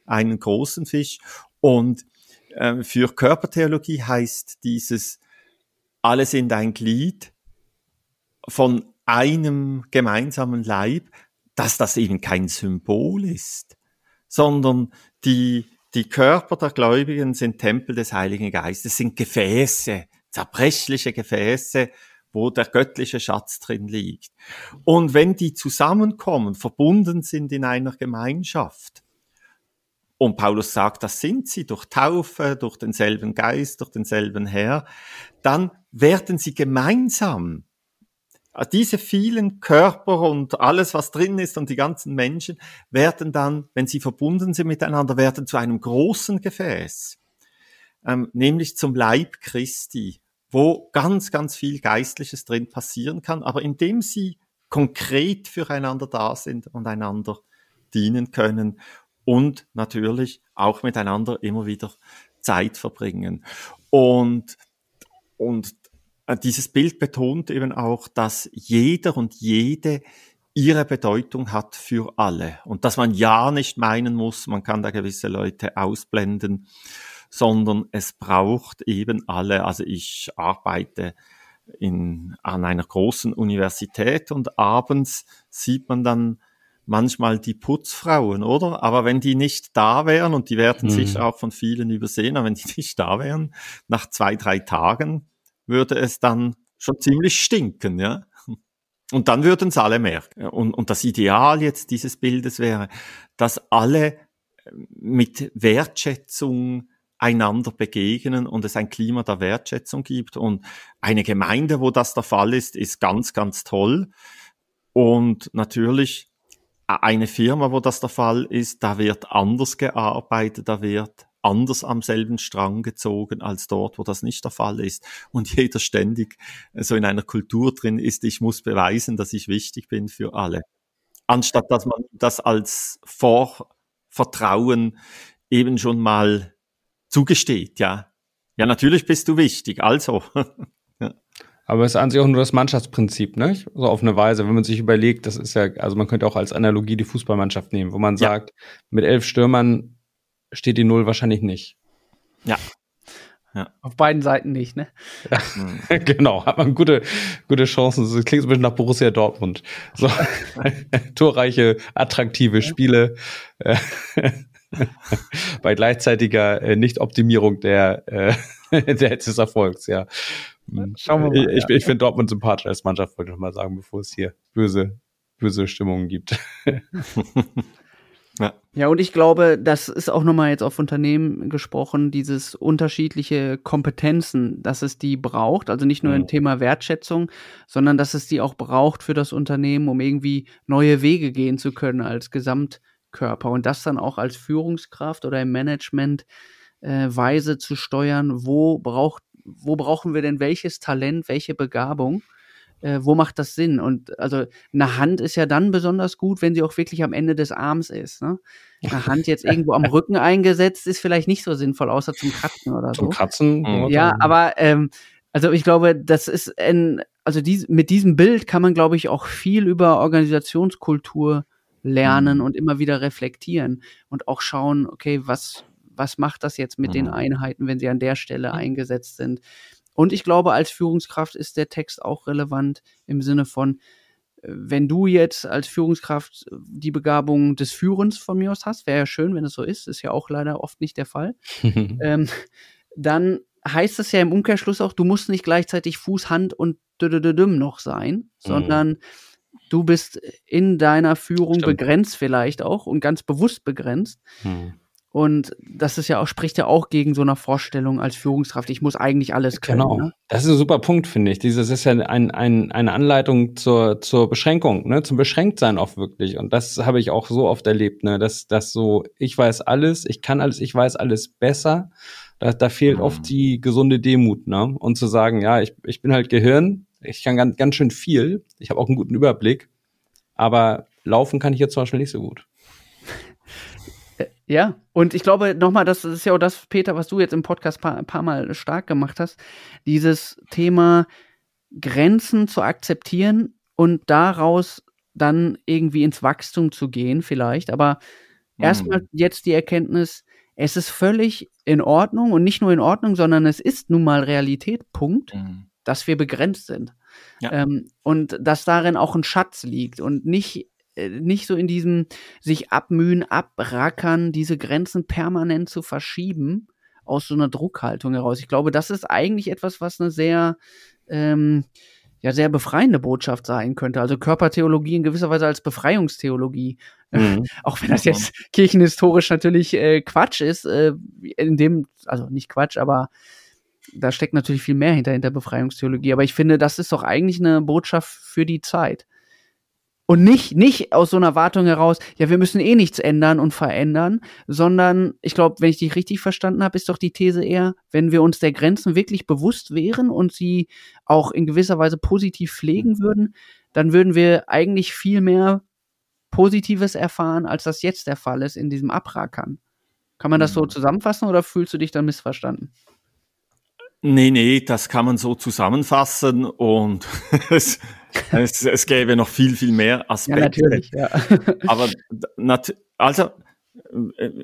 einen großen Fisch. Und äh, für Körpertheologie heißt dieses, alle sind ein Glied von einem gemeinsamen Leib, dass das eben kein Symbol ist, sondern die, die Körper der Gläubigen sind Tempel des Heiligen Geistes, sind Gefäße, zerbrechliche Gefäße, wo der göttliche Schatz drin liegt. Und wenn die zusammenkommen, verbunden sind in einer Gemeinschaft, und Paulus sagt, das sind sie durch Taufe, durch denselben Geist, durch denselben Herr, dann werden sie gemeinsam diese vielen Körper und alles, was drin ist und die ganzen Menschen werden dann, wenn sie verbunden sind miteinander, werden zu einem großen Gefäß, ähm, nämlich zum Leib Christi, wo ganz, ganz viel Geistliches drin passieren kann, aber indem sie konkret füreinander da sind und einander dienen können und natürlich auch miteinander immer wieder Zeit verbringen. Und, und dieses Bild betont eben auch, dass jeder und jede ihre Bedeutung hat für alle und dass man ja nicht meinen muss, man kann da gewisse Leute ausblenden, sondern es braucht eben alle. Also ich arbeite in, an einer großen Universität und abends sieht man dann manchmal die Putzfrauen, oder? Aber wenn die nicht da wären, und die werden mhm. sicher auch von vielen übersehen, aber wenn die nicht da wären, nach zwei, drei Tagen würde es dann schon ziemlich stinken, ja. Und dann würden es alle merken. Und, und das Ideal jetzt dieses Bildes wäre, dass alle mit Wertschätzung einander begegnen und es ein Klima der Wertschätzung gibt. Und eine Gemeinde, wo das der Fall ist, ist ganz, ganz toll. Und natürlich eine Firma, wo das der Fall ist, da wird anders gearbeitet, da wird anders am selben Strang gezogen als dort, wo das nicht der Fall ist. Und jeder ständig so in einer Kultur drin ist, ich muss beweisen, dass ich wichtig bin für alle. Anstatt dass man das als Vorvertrauen eben schon mal zugesteht, ja. Ja, natürlich bist du wichtig, also. (laughs) Aber es ist an sich auch nur das Mannschaftsprinzip, ne? So auf eine Weise, wenn man sich überlegt, das ist ja, also man könnte auch als Analogie die Fußballmannschaft nehmen, wo man ja. sagt, mit elf Stürmern steht die Null wahrscheinlich nicht. Ja. Ja. Auf beiden Seiten nicht, ne? Ja, mhm. (laughs) genau, hat man gute, gute Chancen. Das klingt so ein bisschen nach Borussia Dortmund. So, (laughs) torreiche, attraktive Spiele äh, (laughs) bei gleichzeitiger äh, Nichtoptimierung der, äh, der des Erfolgs, ja. Schauen wir mal. Ich, ich, ich finde Dortmund sympathisch als Mannschaft, wollte ich mal sagen, bevor es hier böse, böse Stimmungen gibt. Ja. ja, und ich glaube, das ist auch nochmal jetzt auf Unternehmen gesprochen, dieses unterschiedliche Kompetenzen, dass es die braucht, also nicht nur im Thema Wertschätzung, sondern dass es die auch braucht für das Unternehmen, um irgendwie neue Wege gehen zu können als Gesamtkörper. Und das dann auch als Führungskraft oder im Management äh, weise zu steuern, wo braucht, wo brauchen wir denn welches Talent, welche Begabung äh, wo macht das Sinn? Und also eine Hand ist ja dann besonders gut, wenn sie auch wirklich am Ende des Arms ist. Ne? Eine (laughs) Hand jetzt irgendwo am Rücken eingesetzt ist vielleicht nicht so sinnvoll, außer zum Kratzen oder zum so. Zum Kratzen? Mhm. Ja, aber ähm, also ich glaube, das ist ein, also dies, mit diesem Bild kann man, glaube ich, auch viel über Organisationskultur lernen mhm. und immer wieder reflektieren und auch schauen, okay, was, was macht das jetzt mit mhm. den Einheiten, wenn sie an der Stelle mhm. eingesetzt sind? Und ich glaube, als Führungskraft ist der Text auch relevant im Sinne von, äh, wenn du jetzt als Führungskraft äh, die Begabung des Führens von mir aus hast, wäre ja schön, wenn es so ist, ist ja auch leider oft nicht der Fall, (laughs) ähm, dann heißt das ja im Umkehrschluss auch, du musst nicht gleichzeitig Fuß, Hand und düm noch sein, mhm. sondern du bist in deiner Führung Stimmt. begrenzt vielleicht auch und ganz bewusst begrenzt. Mhm. Und das ist ja auch, spricht ja auch gegen so eine Vorstellung als Führungskraft, ich muss eigentlich alles können. Genau. Ne? Das ist ein super Punkt, finde ich. Dieses ist ja ein, ein, eine Anleitung zur, zur Beschränkung, ne, zum Beschränktsein auch wirklich. Und das habe ich auch so oft erlebt, ne, dass, dass so, ich weiß alles, ich kann alles, ich weiß alles besser. Da, da fehlt mhm. oft die gesunde Demut, ne? Und zu sagen, ja, ich, ich bin halt Gehirn, ich kann ganz, ganz schön viel, ich habe auch einen guten Überblick, aber laufen kann ich jetzt zum Beispiel nicht so gut. Ja, und ich glaube nochmal, das ist ja auch das, Peter, was du jetzt im Podcast paar, ein paar Mal stark gemacht hast, dieses Thema Grenzen zu akzeptieren und daraus dann irgendwie ins Wachstum zu gehen, vielleicht. Aber mhm. erstmal jetzt die Erkenntnis, es ist völlig in Ordnung und nicht nur in Ordnung, sondern es ist nun mal Realität, Punkt, mhm. dass wir begrenzt sind. Ja. Ähm, und dass darin auch ein Schatz liegt und nicht äh, nicht so in diesem sich abmühen, abrackern, diese Grenzen permanent zu verschieben aus so einer Druckhaltung heraus. Ich glaube, das ist eigentlich etwas, was eine sehr ähm, ja sehr befreiende Botschaft sein könnte. Also Körpertheologie in gewisser Weise als Befreiungstheologie. Mhm. (laughs) Auch wenn das jetzt kirchenhistorisch natürlich äh, Quatsch ist, äh, in dem, also nicht Quatsch, aber da steckt natürlich viel mehr hinter, hinter Befreiungstheologie. Aber ich finde, das ist doch eigentlich eine Botschaft für die Zeit. Und nicht, nicht aus so einer Wartung heraus, ja, wir müssen eh nichts ändern und verändern, sondern ich glaube, wenn ich dich richtig verstanden habe, ist doch die These eher, wenn wir uns der Grenzen wirklich bewusst wären und sie auch in gewisser Weise positiv pflegen würden, dann würden wir eigentlich viel mehr Positives erfahren, als das jetzt der Fall ist in diesem Abrackern. Kann man das so mhm. zusammenfassen oder fühlst du dich da missverstanden? Nee, nee, das kann man so zusammenfassen und (laughs) es, es, es gäbe noch viel, viel mehr Aspekte. Ja, natürlich, ja. (laughs) Aber nat also äh,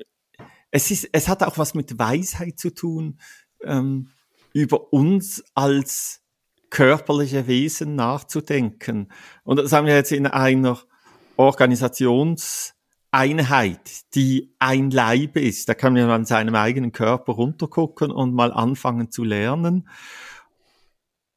es, ist, es hat auch was mit Weisheit zu tun, ähm, über uns als körperliche Wesen nachzudenken. Und das haben wir jetzt in einer Organisations- Einheit, die ein Leib ist. Da kann man an seinem eigenen Körper runtergucken und mal anfangen zu lernen.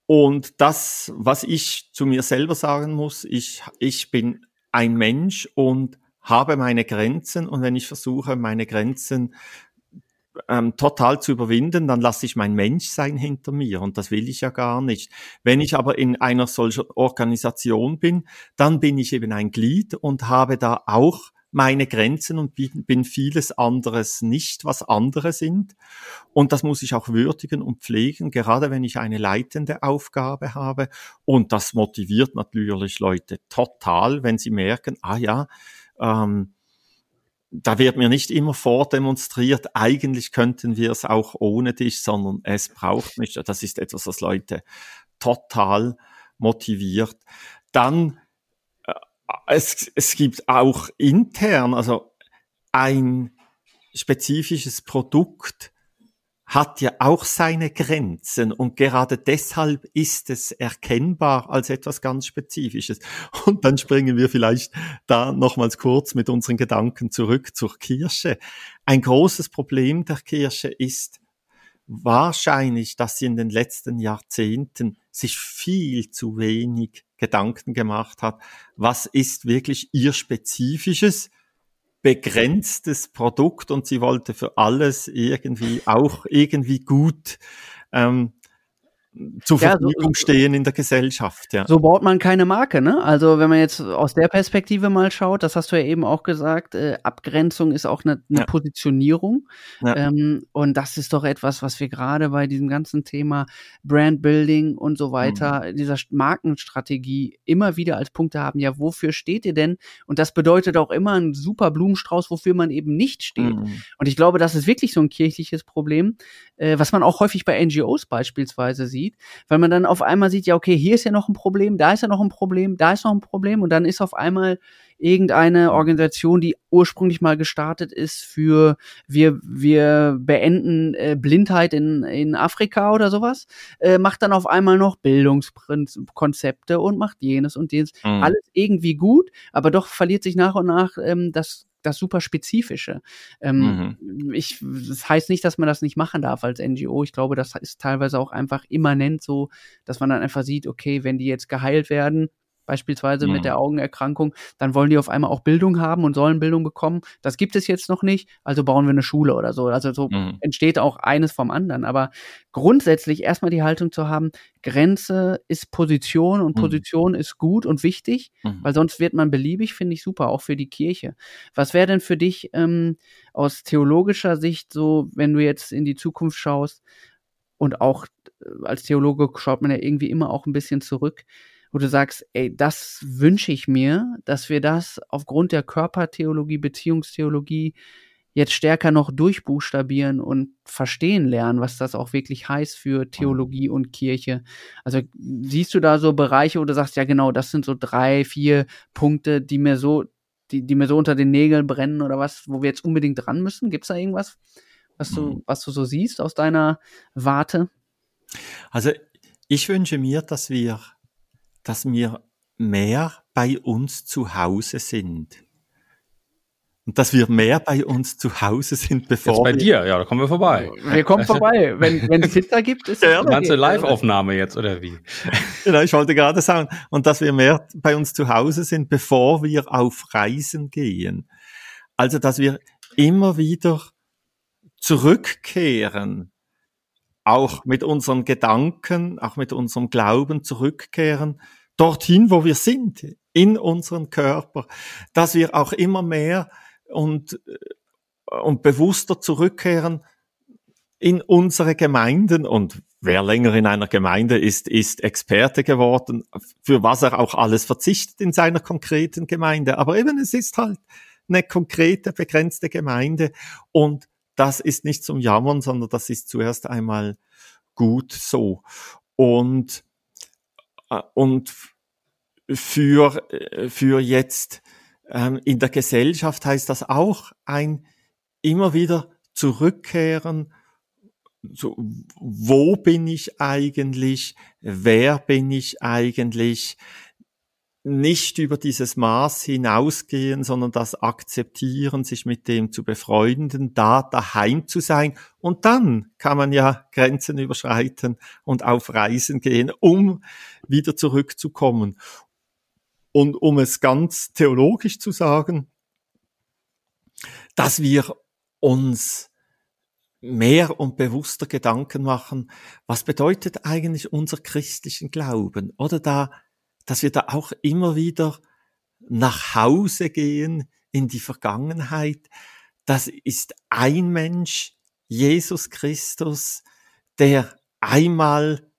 Und das, was ich zu mir selber sagen muss, ich, ich bin ein Mensch und habe meine Grenzen und wenn ich versuche, meine Grenzen ähm, total zu überwinden, dann lasse ich mein Menschsein hinter mir und das will ich ja gar nicht. Wenn ich aber in einer solchen Organisation bin, dann bin ich eben ein Glied und habe da auch meine Grenzen und bin vieles anderes nicht, was andere sind. Und das muss ich auch würdigen und pflegen, gerade wenn ich eine leitende Aufgabe habe. Und das motiviert natürlich Leute total, wenn sie merken, ah ja, ähm, da wird mir nicht immer vordemonstriert, eigentlich könnten wir es auch ohne dich, sondern es braucht mich. Das ist etwas, was Leute total motiviert. Dann es, es gibt auch intern, also ein spezifisches Produkt hat ja auch seine Grenzen und gerade deshalb ist es erkennbar als etwas ganz Spezifisches. Und dann springen wir vielleicht da nochmals kurz mit unseren Gedanken zurück zur Kirche. Ein großes Problem der Kirche ist wahrscheinlich, dass sie in den letzten Jahrzehnten sich viel zu wenig Gedanken gemacht hat, was ist wirklich ihr spezifisches, begrenztes Produkt und sie wollte für alles irgendwie auch irgendwie gut ähm, zur Verfügung ja, so, stehen in der Gesellschaft. Ja. So baut man keine Marke, ne? Also wenn man jetzt aus der Perspektive mal schaut, das hast du ja eben auch gesagt, äh, Abgrenzung ist auch eine, eine ja. Positionierung. Ja. Ähm, und das ist doch etwas, was wir gerade bei diesem ganzen Thema Brandbuilding und so weiter, mhm. dieser Markenstrategie immer wieder als Punkte haben. Ja, wofür steht ihr denn? Und das bedeutet auch immer ein super Blumenstrauß, wofür man eben nicht steht. Mhm. Und ich glaube, das ist wirklich so ein kirchliches Problem, äh, was man auch häufig bei NGOs beispielsweise sieht sieht, weil man dann auf einmal sieht, ja, okay, hier ist ja noch ein Problem, da ist ja noch ein Problem, da ist noch ein Problem und dann ist auf einmal irgendeine Organisation, die ursprünglich mal gestartet ist für wir wir beenden äh, Blindheit in in Afrika oder sowas, äh, macht dann auf einmal noch Bildungskonzepte und macht jenes und jenes. Mhm. Alles irgendwie gut, aber doch verliert sich nach und nach ähm, das das super Spezifische. Ähm, mhm. ich, das heißt nicht, dass man das nicht machen darf als NGO. Ich glaube, das ist teilweise auch einfach immanent so, dass man dann einfach sieht, okay, wenn die jetzt geheilt werden, beispielsweise mhm. mit der Augenerkrankung, dann wollen die auf einmal auch Bildung haben und sollen Bildung bekommen. Das gibt es jetzt noch nicht, also bauen wir eine Schule oder so. Also so mhm. entsteht auch eines vom anderen. Aber grundsätzlich erstmal die Haltung zu haben, Grenze ist Position und mhm. Position ist gut und wichtig, mhm. weil sonst wird man beliebig, finde ich super, auch für die Kirche. Was wäre denn für dich ähm, aus theologischer Sicht so, wenn du jetzt in die Zukunft schaust und auch äh, als Theologe schaut man ja irgendwie immer auch ein bisschen zurück, wo du sagst, ey, das wünsche ich mir, dass wir das aufgrund der Körpertheologie, Beziehungstheologie jetzt stärker noch durchbuchstabieren und verstehen lernen, was das auch wirklich heißt für Theologie und Kirche. Also siehst du da so Bereiche, wo du sagst, ja genau, das sind so drei, vier Punkte, die mir so, die, die mir so unter den Nägeln brennen oder was, wo wir jetzt unbedingt dran müssen? Gibt's da irgendwas, was du, mhm. was du so siehst aus deiner Warte? Also ich wünsche mir, dass wir dass wir mehr bei uns zu Hause sind. Und dass wir mehr bei uns zu Hause sind, bevor. Jetzt bei dir, ja, da kommen wir vorbei. Wir kommen vorbei. Wenn, wenn es Pizza gibt, ist es. Ganze Live-Aufnahme jetzt, oder wie? (laughs) Genau, ich wollte gerade sagen. Und dass wir mehr bei uns zu Hause sind, bevor wir auf Reisen gehen. Also, dass wir immer wieder zurückkehren, auch mit unseren Gedanken, auch mit unserem Glauben zurückkehren, dorthin, wo wir sind, in unseren Körper, dass wir auch immer mehr und, äh, und bewusster zurückkehren in unsere Gemeinden und wer länger in einer Gemeinde ist, ist Experte geworden, für was er auch alles verzichtet in seiner konkreten Gemeinde. Aber eben, es ist halt eine konkrete, begrenzte Gemeinde und das ist nicht zum Jammern, sondern das ist zuerst einmal gut so. Und, äh, und für, äh, für jetzt ähm, in der Gesellschaft heißt das auch ein immer wieder zurückkehren, so, wo bin ich eigentlich, wer bin ich eigentlich, nicht über dieses Maß hinausgehen, sondern das akzeptieren, sich mit dem zu befreunden, da daheim zu sein. Und dann kann man ja Grenzen überschreiten und auf Reisen gehen, um wieder zurückzukommen. Und um es ganz theologisch zu sagen, dass wir uns mehr und bewusster Gedanken machen, was bedeutet eigentlich unser christlichen Glauben? Oder da, dass wir da auch immer wieder nach Hause gehen in die Vergangenheit. Das ist ein Mensch, Jesus Christus, der einmal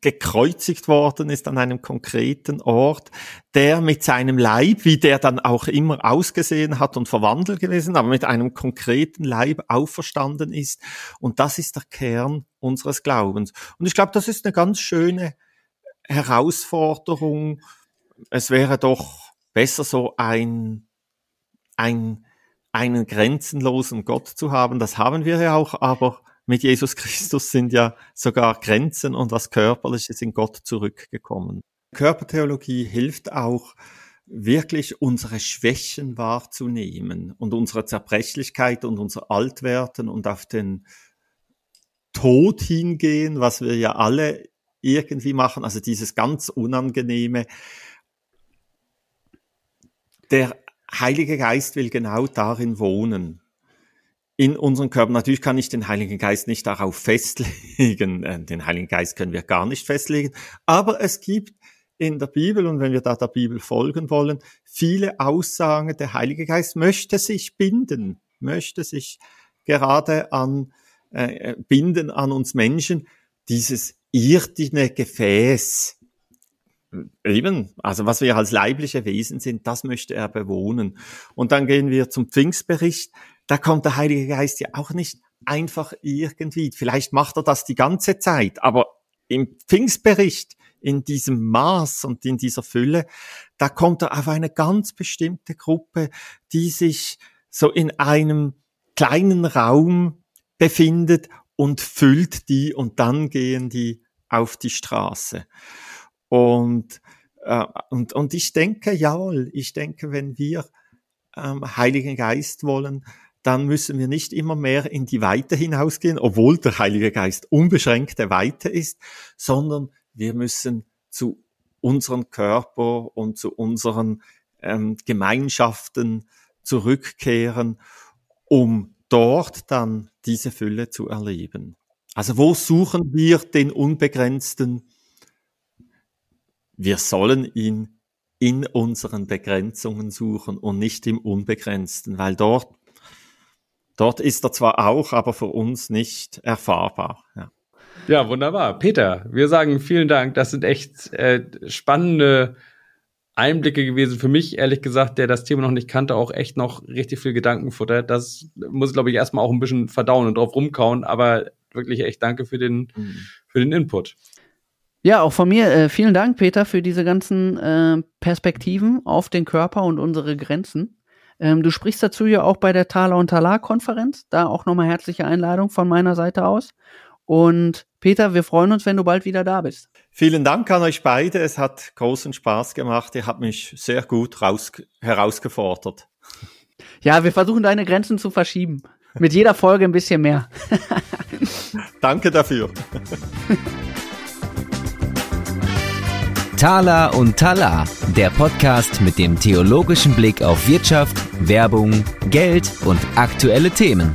gekreuzigt worden ist an einem konkreten Ort, der mit seinem Leib, wie der dann auch immer ausgesehen hat und verwandelt gewesen, aber mit einem konkreten Leib auferstanden ist. Und das ist der Kern unseres Glaubens. Und ich glaube, das ist eine ganz schöne Herausforderung. Es wäre doch besser so ein, ein, einen grenzenlosen Gott zu haben. Das haben wir ja auch, aber mit Jesus Christus sind ja sogar Grenzen und was Körperliches in Gott zurückgekommen. Körpertheologie hilft auch, wirklich unsere Schwächen wahrzunehmen und unsere Zerbrechlichkeit und unser Altwerden und auf den Tod hingehen, was wir ja alle irgendwie machen, also dieses ganz Unangenehme. Der Heilige Geist will genau darin wohnen in unserem Körper. Natürlich kann ich den Heiligen Geist nicht darauf (laughs) festlegen. Äh, den Heiligen Geist können wir gar nicht festlegen. Aber es gibt in der Bibel, und wenn wir da der Bibel folgen wollen, viele Aussagen, der Heilige Geist möchte sich binden, möchte sich gerade an, äh, binden an uns Menschen, dieses irdine Gefäß, eben, also was wir als leibliche Wesen sind, das möchte er bewohnen. Und dann gehen wir zum Pfingstbericht da kommt der Heilige Geist ja auch nicht einfach irgendwie. Vielleicht macht er das die ganze Zeit, aber im Pfingstbericht, in diesem Maß und in dieser Fülle, da kommt er auf eine ganz bestimmte Gruppe, die sich so in einem kleinen Raum befindet und füllt die und dann gehen die auf die Straße. Und, äh, und, und ich denke, jawohl, ich denke, wenn wir ähm, Heiligen Geist wollen, dann müssen wir nicht immer mehr in die Weite hinausgehen, obwohl der Heilige Geist unbeschränkte Weite ist, sondern wir müssen zu unserem Körper und zu unseren ähm, Gemeinschaften zurückkehren, um dort dann diese Fülle zu erleben. Also wo suchen wir den Unbegrenzten? Wir sollen ihn in unseren Begrenzungen suchen und nicht im Unbegrenzten, weil dort Dort ist er zwar auch, aber für uns nicht erfahrbar. Ja. Ja, wunderbar. Peter, wir sagen vielen Dank. Das sind echt äh, spannende Einblicke gewesen für mich, ehrlich gesagt, der das Thema noch nicht kannte, auch echt noch richtig viel Gedankenfutter. Das muss, glaube ich, erstmal auch ein bisschen verdauen und drauf rumkauen, aber wirklich echt danke für den, mhm. für den Input. Ja, auch von mir äh, vielen Dank, Peter, für diese ganzen äh, Perspektiven auf den Körper und unsere Grenzen. Ähm, du sprichst dazu ja auch bei der Thaler und Talar Konferenz. Da auch nochmal herzliche Einladung von meiner Seite aus. Und Peter, wir freuen uns, wenn du bald wieder da bist. Vielen Dank an euch beide. Es hat großen Spaß gemacht. Ihr habt mich sehr gut raus herausgefordert. Ja, wir versuchen deine Grenzen zu verschieben. Mit jeder Folge ein bisschen mehr. (laughs) Danke dafür. (laughs) Tala und Tala, der Podcast mit dem theologischen Blick auf Wirtschaft, Werbung, Geld und aktuelle Themen.